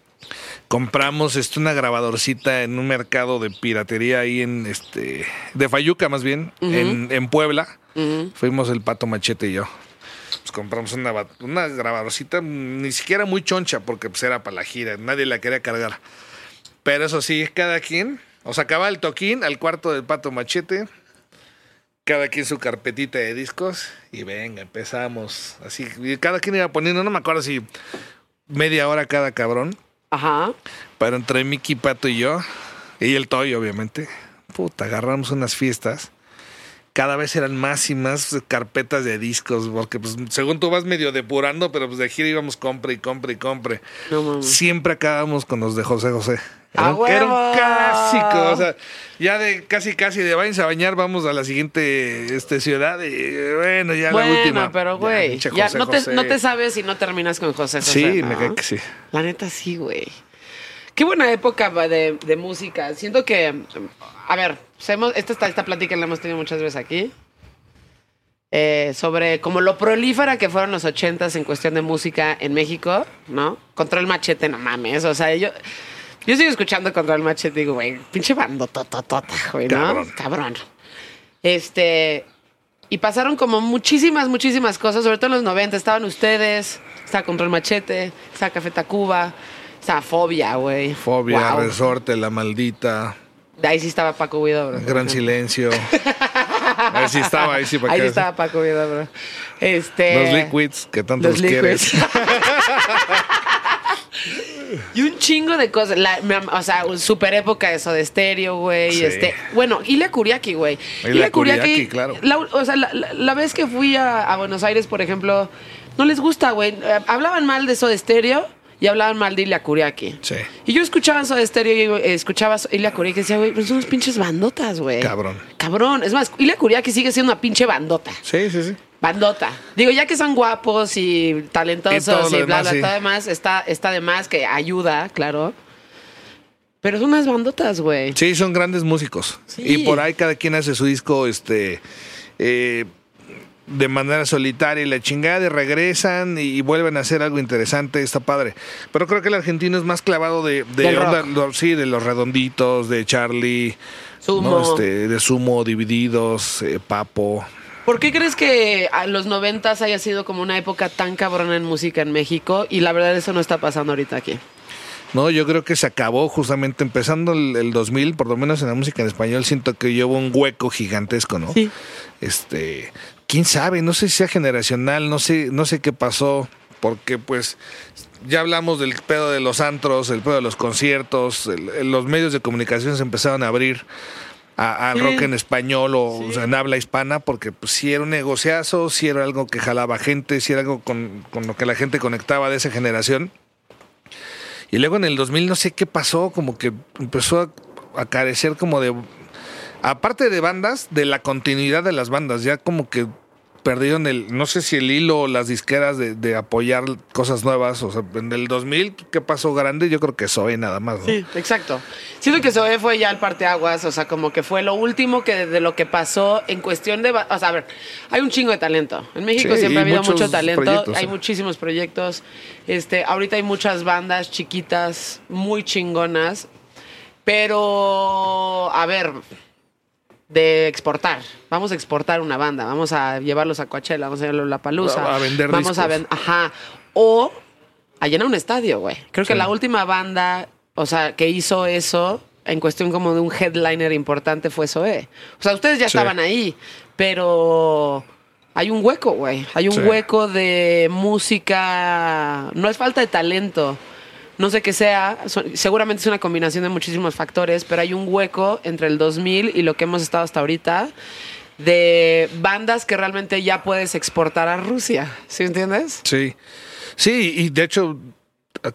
compramos este, una grabadorcita en un mercado de piratería ahí en este de Fayuca más bien, en, en Puebla. Fuimos el Pato Machete y yo. Compramos una, una grabadorcita ni siquiera muy choncha porque pues era para la gira, nadie la quería cargar. Pero eso sí, cada quien, o sea, acababa el toquín al cuarto del Pato Machete, cada quien su carpetita de discos y venga, empezamos. Así, y cada quien iba poniendo, no me acuerdo si media hora cada cabrón. Ajá. Pero entre Mickey, Pato y yo, y el Toy, obviamente, puta, agarramos unas fiestas. Cada vez eran más y más carpetas de discos, porque pues según tú vas medio depurando, pero pues de gira íbamos compre y compre y compre. No. Siempre acabamos con los de José José. ¡A Era un- era un clásico, o sea, ya de casi casi de váyanse a bañar, vamos a la siguiente este, ciudad y bueno, ya Bueno, la última. pero güey, ya, no, te, no te sabes si no terminas con José José. Sí, ¿no? me cae que sí. La neta sí, güey. Qué buena época de, de música. Siento que, a ver, esta, esta, plática la hemos tenido muchas veces aquí. Eh, sobre como lo prolífera que fueron los ochentas en cuestión de música en México, ¿no? Control Machete, no mames. O sea, yo, yo sigo escuchando Control Machete y digo, güey, pinche bandotototota, güey, ¿no? Cabrón. Cabrón. Este. Y pasaron como muchísimas, muchísimas cosas, sobre todo en los 90. Estaban ustedes, estaba Control Machete, estaba Café Tacuba, estaba Fobia, güey. Fobia, Wow. resorte, la maldita. De ahí sí estaba Paco Guido, bro. Gran silencio. (laughs) Ahí sí estaba, ahí sí para Ahí sí estaba Paco Guido, bro. Este. Los liquids que tanto Los los, quieres. (laughs) Y un chingo de cosas. La- o sea, un super época de Soda Stereo, güey. Sí. Este, bueno, Ilia Kuriaki, güey. Ilia Kuriaki, claro. la- o sea, la, vez que fui a, a Buenos Aires, por ejemplo, no les gusta, güey. Eh, Hablaban mal de Soda Stereo y hablaban mal de Ilia Kuriaki. Sí. Y yo escuchaba Soda Stereo y eh, escuchaba Ilia Kuriaki y decía, güey, pero son unas pinches bandotas, güey. Cabrón. Cabrón. Es más, Ilia Kuriaki sigue siendo una pinche bandota. Sí, sí, sí. Bandota. Digo, ya que son guapos y talentosos Y y, bla, demás, bla, sí. todo demás, está, está de más que ayuda, claro. Pero son unas bandotas, güey. Sí, son grandes músicos. Sí. Y por ahí cada quien hace su disco, este, eh, de manera solitaria y la chingada y regresan y, vuelven a hacer algo interesante, está padre. Pero creo que el argentino es más clavado de, de onda- lo- sí, de los redonditos, de Charlie, Sumo. ¿no? Este, de Sumo, Divididos, eh, Papo. ¿Por qué crees que a los noventas haya sido como una época tan cabrona en música en México? Y la verdad eso no está pasando ahorita aquí. No, yo creo que se acabó justamente empezando el, el 2000, por lo menos en la música en español, siento que llevo un hueco gigantesco, ¿no? Sí. Este, quién sabe, no sé si sea generacional, no sé, no sé qué pasó, porque pues ya hablamos del pedo de los antros, el pedo de los conciertos, el- los medios de comunicación se empezaron a abrir al Sí. rock en español o, o sea, en habla hispana, porque pues sí era un negociazo, sí era algo que jalaba gente, sí era algo con, con lo que la gente conectaba de esa generación. Y luego en el 2000 no sé qué pasó, como que empezó a, a carecer como de... Aparte de bandas, de la continuidad de las bandas, ya como que perdieron el, no sé si el hilo o las disqueras de, de apoyar cosas nuevas. O sea, en el 2000, ¿qué pasó grande? Yo creo que Zoe nada más, ¿no? Sí, exacto. Siento que Zoe fue ya el parteaguas, o sea, como que fue lo último que de lo que pasó en cuestión de, o sea, a ver, hay un chingo de talento. En México Sí, siempre ha habido mucho talento, hay sí. muchísimos proyectos. Este, ahorita hay muchas bandas chiquitas muy chingonas, pero a ver, de exportar. Vamos a exportar una banda, vamos a llevarlos a Coachella, vamos a llevarlos a La Palusa. A- vender Vamos a vender, ajá. O a llenar un estadio, güey. Creo que la última banda, o sea, que hizo eso en cuestión como de un headliner importante fue Zoé. O sea, ustedes ya Sí. estaban ahí, pero hay un hueco, güey. Hay un Sí. hueco de música. No es falta de talento. No sé qué sea, seguramente es una combinación de muchísimos factores, pero hay un hueco entre el 2000 y lo que hemos estado hasta ahorita de bandas que realmente ya puedes exportar a Rusia, ¿sí entiendes? Sí. Sí, y de hecho,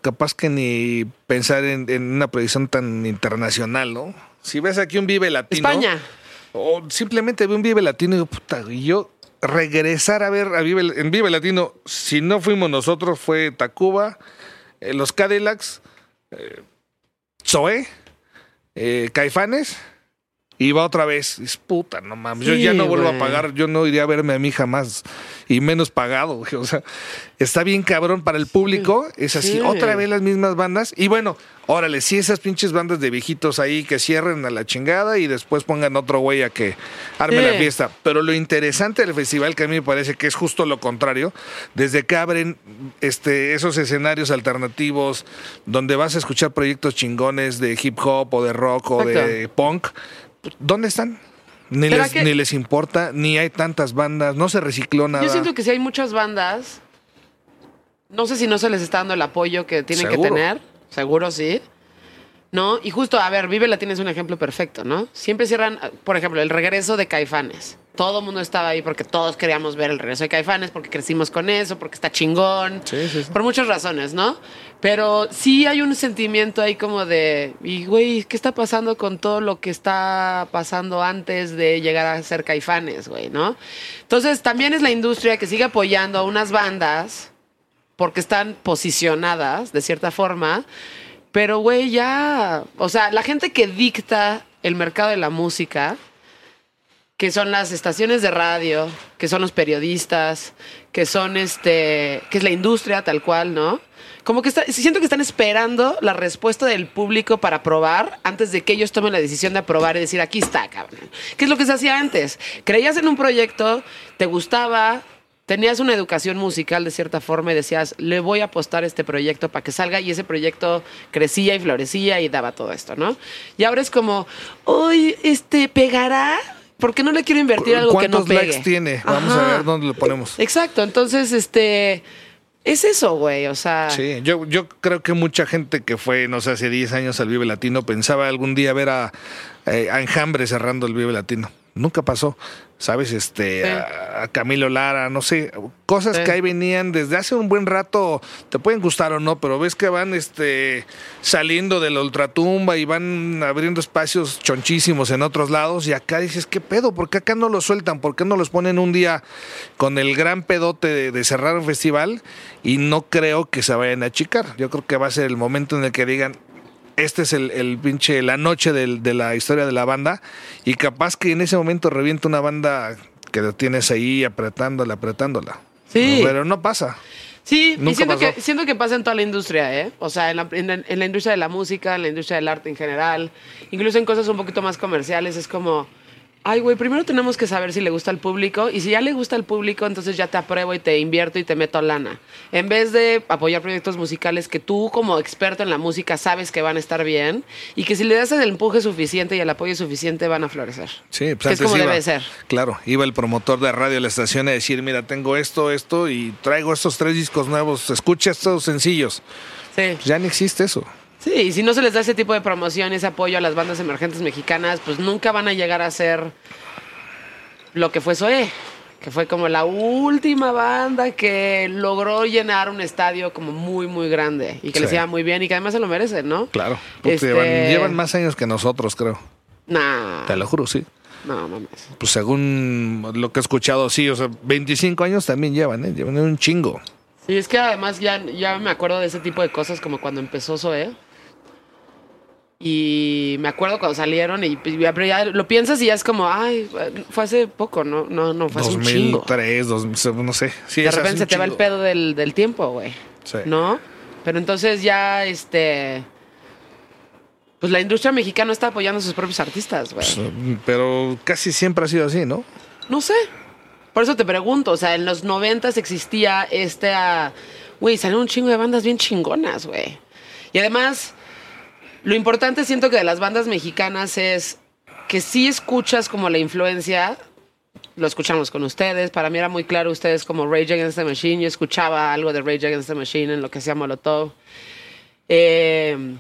capaz que ni pensar en, en una proyección tan internacional, ¿no? Si ves aquí un Vive Latino. España. O simplemente ve un Vive Latino y digo, puta, y yo regresar a ver a Vive, en Vive Latino, si no fuimos nosotros, fue Tacuba, los Cadillacs, eh, Zoé, eh, Caifanes, y va otra vez. Es puta, no mames. yo ya no vuelvo a pagar, yo no iría a verme a mí jamás, y menos pagado. O sea, está bien cabrón para el público, es así, Sí. otra vez las mismas bandas, y bueno, órale, sí, esas pinches bandas de viejitos ahí que cierren a la chingada y después pongan otro güey a que arme la fiesta. Pero lo interesante del festival, que a mí me parece que es justo lo contrario, desde que abren este, esos escenarios alternativos donde vas a escuchar proyectos chingones de hip hop o de rock o de punk, ¿dónde están? Ni les, que- ni les importa, ni hay tantas bandas, no se recicló nada. Yo siento que si hay muchas bandas, no sé si no se les está dando el apoyo que tienen Seguro. que tener, seguro sí. ¿No? Y justo, a ver, Vive Latino es un ejemplo perfecto, ¿no? Siempre cierran, por ejemplo, el regreso de Caifanes. Todo el mundo estaba ahí porque todos queríamos ver el regreso de Caifanes, porque crecimos con eso, porque está chingón. Sí, sí, sí. Por muchas razones, ¿no? Pero sí hay un sentimiento ahí como de, y güey, ¿qué está pasando con todo lo que está pasando antes de llegar a ser Caifanes, güey, ¿no? Entonces también es la industria que sigue apoyando a unas bandas porque están posicionadas de cierta forma, pero güey, ya, o sea, la gente que dicta el mercado de la música, que son las estaciones de radio, que son los periodistas, que son este, que es la industria tal cual, ¿no? Como que está, siento que están esperando la respuesta del público para aprobar antes de que ellos tomen la decisión de aprobar y decir, aquí está, cabrón. ¿Qué es lo que se hacía antes? Creías en un proyecto, te gustaba, tenías una educación musical de cierta forma y decías, le voy a apostar este proyecto para que salga y ese proyecto crecía y florecía y daba todo esto, ¿no? Y ahora es como, hoy, este, pegará. ¿Por qué no le quiero invertir algo que no ¿Cuántos pegue? likes tiene? Vamos a ver dónde lo ponemos. Exacto, entonces, este, es eso, güey, o sea, Sí, yo, yo creo que mucha gente que fue, no sé, hace 10 años al Vive Latino pensaba algún día ver a, eh, a Enjambre cerrando el Vive Latino. Nunca pasó, ¿sabes? Este, Sí. a, a Camilo Lara, no sé, cosas Sí. que ahí venían desde hace un buen rato, te pueden gustar o no, pero ves que van este, saliendo de la ultratumba y van abriendo espacios chonchísimos en otros lados y acá dices, ¿qué pedo? ¿Por qué acá no los sueltan? ¿Por qué no los ponen un día con el gran pedote de, de cerrar un festival? Y no creo que se vayan a achicar. Yo creo que va a ser el momento en el que digan, este es el, el pinche, la noche del- de la historia de la banda. Y capaz que en ese momento revienta una banda que lo tienes ahí apretándola, apretándola. Sí. Pero no pasa. Sí, y Nunca siento pasó. que, siento que pasa en toda la industria, ¿eh? O sea, en la, en la- en la industria de la música, en la industria del arte en general, incluso en cosas un poquito más comerciales, es como, ay, güey, primero tenemos que saber si le gusta al público, y si ya le gusta al público, entonces ya te apruebo y te invierto y te meto lana. En vez de apoyar proyectos musicales que tú, como experto en la música, sabes que van a estar bien, y que si le das el empuje suficiente y el apoyo suficiente, van a florecer. Sí, pues Que es como iba- debe ser. Claro, iba el promotor de radio a la estación a decir, mira, tengo esto, esto y traigo estos tres discos nuevos, escucha estos sencillos. Sí. Pues ya ni existe eso. Sí, y si no se les da ese tipo de promoción, ese apoyo a las bandas emergentes mexicanas, pues nunca van a llegar a ser lo que fue Zoé, que fue como la última banda que logró llenar un estadio como muy, muy grande y que les iba muy bien y que además se lo merecen, ¿no? Claro. Puta, Este- llevan, llevan más años que nosotros, creo. Nah. Te lo juro, sí. No, mames. Pues según lo que he escuchado, sí. O sea, 25 años también llevan, ¿eh? Llevan un chingo. Sí, es que además ya, ya me acuerdo de ese tipo de cosas como cuando empezó Zoé. Y me acuerdo cuando salieron y y ya- pero ya lo piensas y ya es como, ay, fue hace poco, no, no, no, fue hace un chingo. 2003, 2000, no sé. Sí, De repente se te va el pedo del, del tiempo, güey. Sí. ¿No? Pero entonces ya, este. Pues la industria mexicana está apoyando a sus propios artistas, güey. Pues, Pero casi siempre ha sido así, ¿no? No sé. Por eso te pregunto, o sea, en los noventas existía esta... Güey, salieron un chingo de bandas bien chingonas, güey. Y además, lo importante siento que de las bandas mexicanas es que sí escuchas como la influencia, lo escuchamos con ustedes, para mí era muy claro ustedes como Rage Against the Machine, yo escuchaba algo de Rage Against the Machine en lo que hacía Molotov. Eh,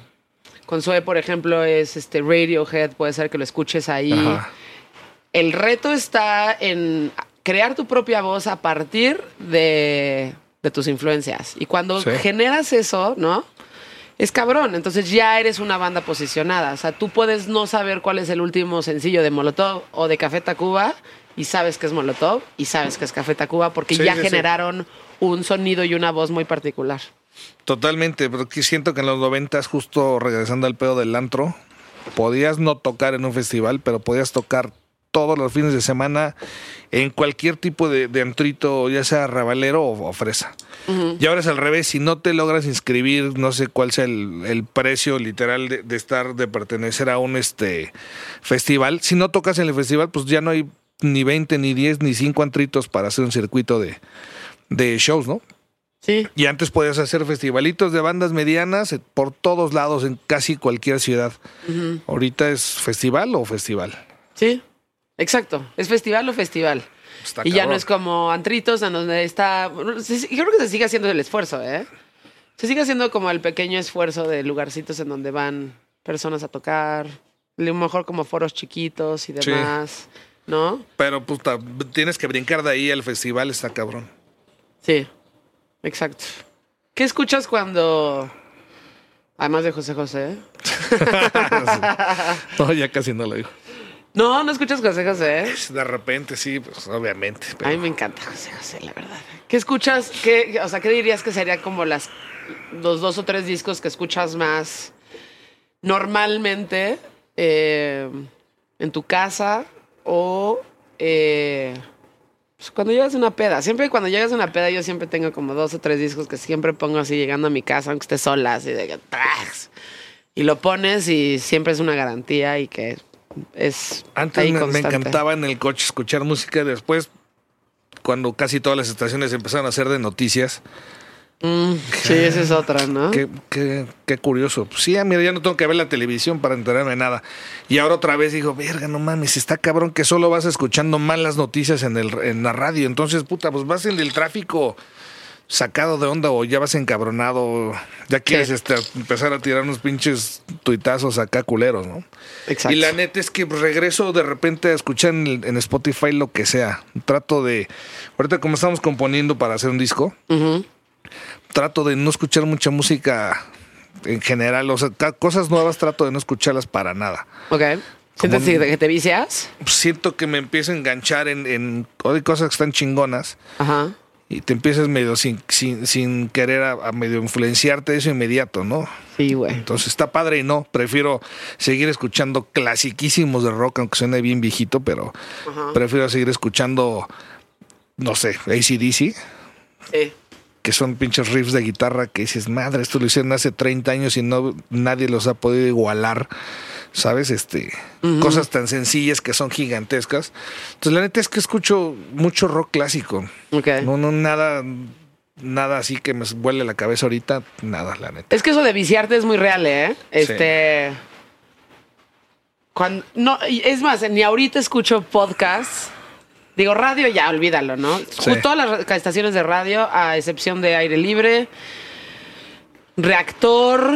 con Zoe, por ejemplo, es este Radiohead, puede ser que lo escuches ahí. Ajá. El reto está en crear tu propia voz a partir de, de tus influencias. Y cuando Sí. generas eso, ¿no? Es cabrón. Entonces ya eres una banda posicionada. O sea, tú puedes no saber cuál es el último sencillo de Molotov o de Café Tacuba y sabes que es Molotov y sabes que es Café Tacuba porque Sí, ya sí, sí. generaron un sonido y una voz muy particular. Totalmente, porque siento que en los noventas, justo regresando al pedo del antro, podías no tocar en un festival, pero podías tocar todos los fines de semana en cualquier tipo de, de antrito, ya sea rabalero o, o fresa. Y ahora es al revés, si no te logras inscribir, no sé cuál sea el, el precio literal de, de estar, de pertenecer a un este festival, si no tocas en el festival, pues ya no hay ni 20, ni 10, ni 5 antritos para hacer un circuito de, de shows, ¿no? Sí. Y antes podías hacer festivalitos de bandas medianas por todos lados, en casi cualquier ciudad. Ahorita es festival o festival. Sí. Exacto. Es festival o festival. Está y ya no es como antritos en donde está. Yo creo que se sigue haciendo el esfuerzo, ¿eh? Se sigue haciendo como el pequeño esfuerzo de lugarcitos en donde van personas a tocar. A lo mejor como foros chiquitos y Sí. demás. ¿No? Pero puta, tienes que brincar de ahí al festival, está cabrón. Sí. Exacto. ¿Qué escuchas cuando. Además de José José? (laughs) No, ya casi no lo digo. No, no escuchas José José. (laughs) De repente, sí, pues obviamente. A pero- mí me encanta José José, la verdad. ¿Qué escuchas? ¿Qué, o sea, ¿qué dirías que serían como las, los dos o tres discos que escuchas más normalmente eh, en tu casa o eh, pues, cuando llegas a una peda? Siempre cuando llegas a una peda yo siempre tengo como dos o tres discos que siempre pongo así llegando a mi casa, aunque esté sola, así de que. Y lo pones y siempre es una garantía y que es Antes ahí me, encantaba en el coche escuchar música. Después, cuando casi todas las estaciones empezaron a hacer de noticias, Mm, sí, esa es otra, ¿no? Qué, qué, qué curioso. Pues sí, mira, ya no tengo que ver la televisión para enterarme de nada. Y ahora otra vez digo, verga, no mames, está cabrón que solo vas escuchando malas noticias en, el, en la radio. Entonces, puta, pues vas en el tráfico sacado de onda o ya vas encabronado. Ya quieres este, empezar a tirar unos pinches tuitazos acá culeros, ¿no? Exacto. Y la neta es que regreso de repente a escuchar en, Spotify lo que sea. Trato de, ahorita como estamos componiendo para hacer un disco, Ujú. trato de no escuchar mucha música en general, o sea, cosas nuevas trato de no escucharlas para nada. Ok. ¿Sientes que te vicias? Siento que me empiezo a enganchar en, en cosas que están chingonas Ajá. Y te empiezas medio sin, sin, sin querer a, a medio influenciarte de eso inmediato, ¿no? Sí, güey. Entonces está padre y no, prefiero seguir escuchando clasiquísimos de rock, aunque suene bien viejito, pero prefiero seguir escuchando, no sé, ACDC. Sí. que son pinches riffs de guitarra que dices, madre, esto lo hicieron hace 30 años y no nadie los ha podido igualar, ¿sabes? Este, cosas tan sencillas que son gigantescas. Entonces, la neta es que escucho mucho rock clásico. Ok. No, no, nada, nada así que me vuele la cabeza ahorita, nada, la neta. Es que eso de viciarte es muy real, ¿eh? Este. Cuando, no, es más, ni ahorita escucho podcasts. Digo, radio ya, olvídalo, ¿no? Sí. Todas las estaciones de radio, a excepción de aire libre, reactor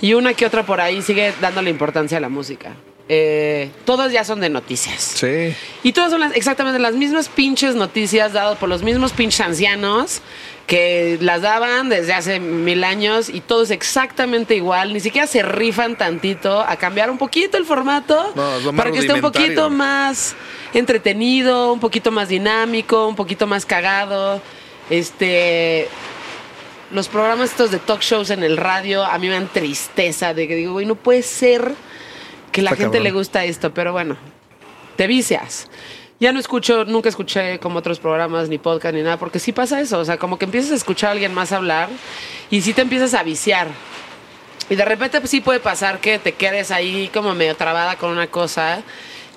y una que otra por ahí sigue dándole importancia a la música. eh, todas ya son de noticias. Sí. Y todas son las- exactamente las mismas pinches noticias dadas por los mismos pinches ancianos que las daban desde hace mil años y todo es exactamente igual. Ni siquiera se rifan tantito a cambiar un poquito el formato No, para que esté un poquito más entretenido, un poquito más dinámico, un poquito más cagado. Este. Los programas estos de talk shows en el radio a mí me dan tristeza de que digo, güey, no puede ser que la Está gente cabrón. le gusta esto, pero bueno, te vicias. Ya no escucho, nunca escuché como otros programas, ni podcast, ni nada, porque sí pasa eso. O sea, como que empiezas a escuchar a alguien más hablar y sí te empiezas a viciar. Y de repente pues, sí puede pasar que te quedes ahí como medio trabada con una cosa.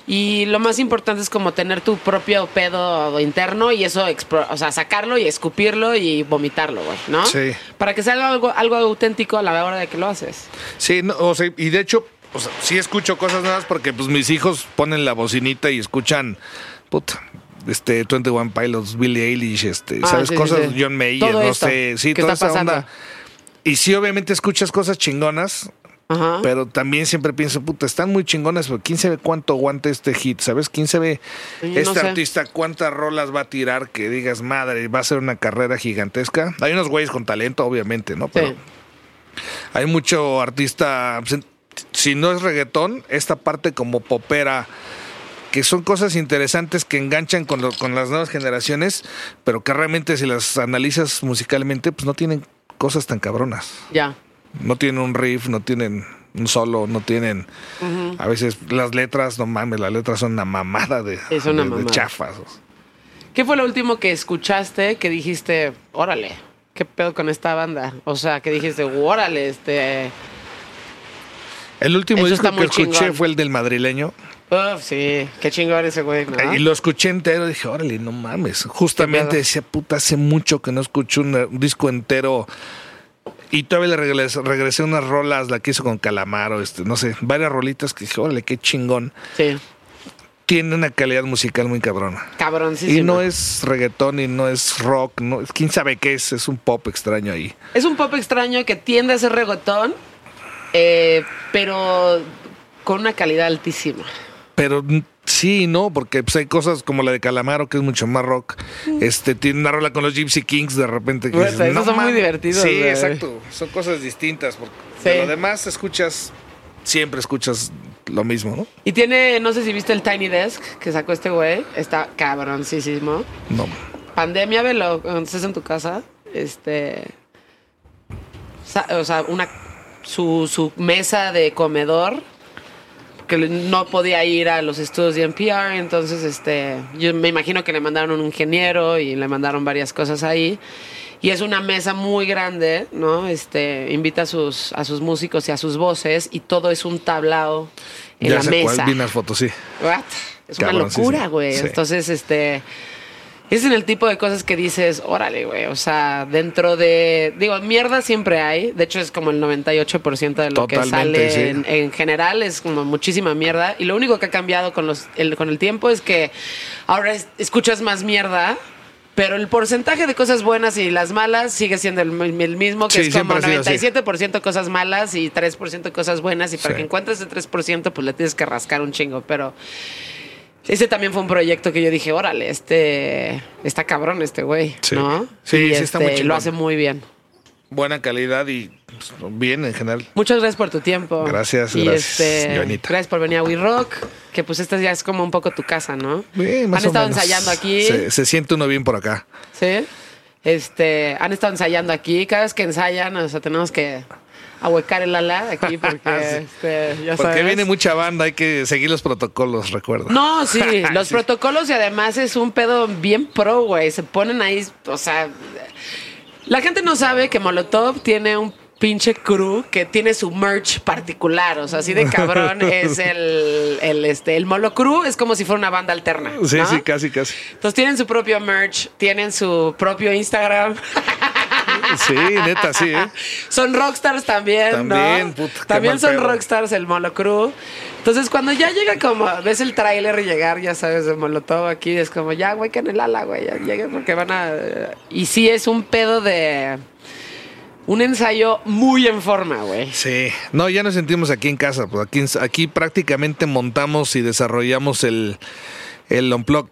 Y lo más importante es como tener tu propio pedo interno y eso, o sea, sacarlo y escupirlo y vomitarlo, güey, ¿no? Sí. Para que salga algo, algo auténtico a la hora de que lo haces. Sí, no, o sea, y de hecho, o sea, sí escucho cosas nuevas porque pues mis hijos ponen la bocinita y escuchan, puta, este, 21 Pilots, Billie Eilish, este, Ah, ¿sabes? sí, cosas, sí. John Mayer, Todo no esto sé, sí, toda está esa pasando. onda. Y sí, obviamente escuchas cosas chingonas, Ajá. pero también siempre pienso, puta, están muy chingonas, pero quién sabe cuánto aguanta este hit, ¿sabes? ¿Quién sabe no este sé. artista cuántas rolas va a tirar que digas, madre, va a ser una carrera gigantesca? Hay unos güeyes con talento, obviamente, ¿no? Pero Sí. hay mucho artista, pues, si no es reggaetón, esta parte como popera, que son cosas interesantes que enganchan con, lo- con las nuevas generaciones, pero que realmente si las analizas musicalmente, pues no tienen cosas tan cabronas. Ya. No tienen un riff, no tienen un solo, no tienen... A veces las letras, no mames, las letras son una mamada de, Es una de- de mamada. chafas. ¿Qué fue lo último que escuchaste que dijiste, órale, qué pedo con esta banda? O sea, que dijiste, órale, este. El último disco que escuché chingón. fue el del madrileño. Uf, sí, qué chingón ese güey, ¿no? Y lo escuché entero, dije, órale, no mames. Justamente decía, puta, hace mucho que no escucho un, un disco entero. Y todavía le regresé, regresé unas rolas, la que hizo con Calamaro, este, no sé, varias rolitas que dije, órale, qué chingón. Sí, Tiene una calidad musical muy cabrona. cabroncísimo. Y no es reggaetón y no es rock, no, quién sabe qué es, es un pop extraño ahí. Es un pop extraño que tiende a ser reggaetón, eh, pero con una calidad altísima. Pero mm, sí, no, porque pues, hay cosas como la de Calamaro, que es mucho más rock. Este tiene una rola con los Gypsy Kings de repente. Que Bueno, dices, esos son muy mames". divertidos, Sí, exacto. Son cosas distintas. Porque Sí. de lo demás escuchas, siempre escuchas lo mismo, ¿no? Y tiene, no sé si viste el Tiny Desk que sacó este güey, está cabroncísimo. No. Pandemia, velo, cuando estés en tu casa, este... O sea, una, su, su mesa de comedor que no podía ir a los estudios de NPR, entonces este, yo me imagino que le mandaron un ingeniero y le mandaron varias cosas ahí. Y es una mesa muy grande, ¿no? Este, invita a sus, a sus músicos y a sus voces y todo es un tablao en ya la sé mesa. cuál, vi unas fotos, sí. What? Es una Cabrón, locura, sí. güey. Sí. Entonces, este. Es en el tipo de cosas que dices, órale, güey. O sea, dentro de. Digo, mierda siempre hay. De hecho, es como el 98% de lo que sale sí. en, en general. Es como muchísima mierda. Y lo único que ha cambiado con, los, el, con el tiempo es que ahora es- escuchas más mierda. Pero el porcentaje de cosas buenas y las malas sigue siendo el, mi- el mismo, que Sí, es como siempre ha sido así. 97% cosas malas y 3% cosas buenas. Y para Sí. que encuentres ese 3%, pues le tienes que rascar un chingo. Pero ese también fue un proyecto que yo dije, órale, este está cabrón este güey, Sí. ¿no? Sí, Y, sí está muy este, chingón. Lo hace muy bien. Buena calidad y pues, bien en general. Muchas gracias por tu tiempo. Gracias, y gracias, este, gracias por venir a We Rock, que pues esta ya es como un poco tu casa, ¿no? Bien, más Han o estado menos. ensayando aquí, Se, se siente uno bien por acá. ¿sí? Este, han estado ensayando aquí. Cada vez que ensayan, o sea, tenemos que ahuecar el ala aquí porque, (laughs) este, ya Porque sabes. viene mucha banda, hay que seguir los protocolos, recuerda. No, sí, (laughs) los Sí. protocolos y además es un pedo bien pro, güey. Se ponen ahí, o sea, la gente no sabe que Molotov tiene un pinche crew que tiene su merch particular, o sea, así de cabrón (laughs) es el, el, este, el Molo Crew, es como si fuera una banda alterna. Sí, ¿no? sí, casi, casi. Entonces tienen su propio merch, tienen su propio Instagram. (laughs) Sí, neta, sí, ¿eh? Son rockstars también, También, ¿no? puta, qué también mal son pedo. rockstars el Molo Crew. Entonces, cuando ya llega como, ves el tráiler llegar, ya sabes, de Molotov aquí, es como, ya, güey, que en el ala, güey, ya lleguen porque van a... Y sí es un pedo de... Un ensayo muy en forma, güey. Sí, no, ya nos sentimos aquí en casa. Pues aquí, aquí prácticamente montamos y desarrollamos el, el Unplug.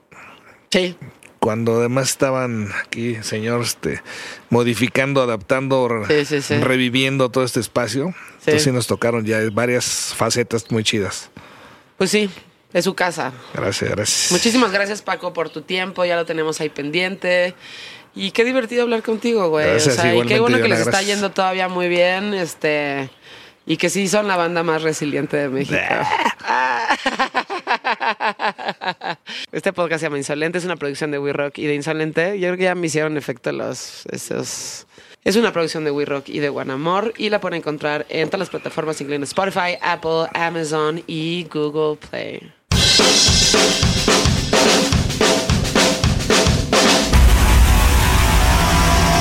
Sí. Cuando además estaban aquí, señor, este, modificando, adaptando, Sí, sí, sí. reviviendo todo este espacio. Entonces sí nos tocaron ya varias facetas muy chidas. Pues sí, es su casa. Gracias, gracias. Muchísimas gracias, Paco, por tu tiempo. Ya lo tenemos ahí pendiente. Y qué divertido hablar contigo, güey. Gracias, o sea, y qué bueno que les está yendo todavía muy bien. Este. Y que sí son la banda más resiliente de México. (laughs) (laughs) Este podcast se llama Insolente, es una producción de We Rock y de Insolente. Yo creo que ya me hicieron efecto los esos. Es una producción de We Rock y de Guanamor y la pueden encontrar en todas las plataformas incluyendo Spotify, Apple, Amazon y Google Play.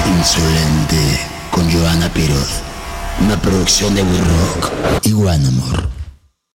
Insolente con Joana Piroz. Una producción de We Rock y One Amor.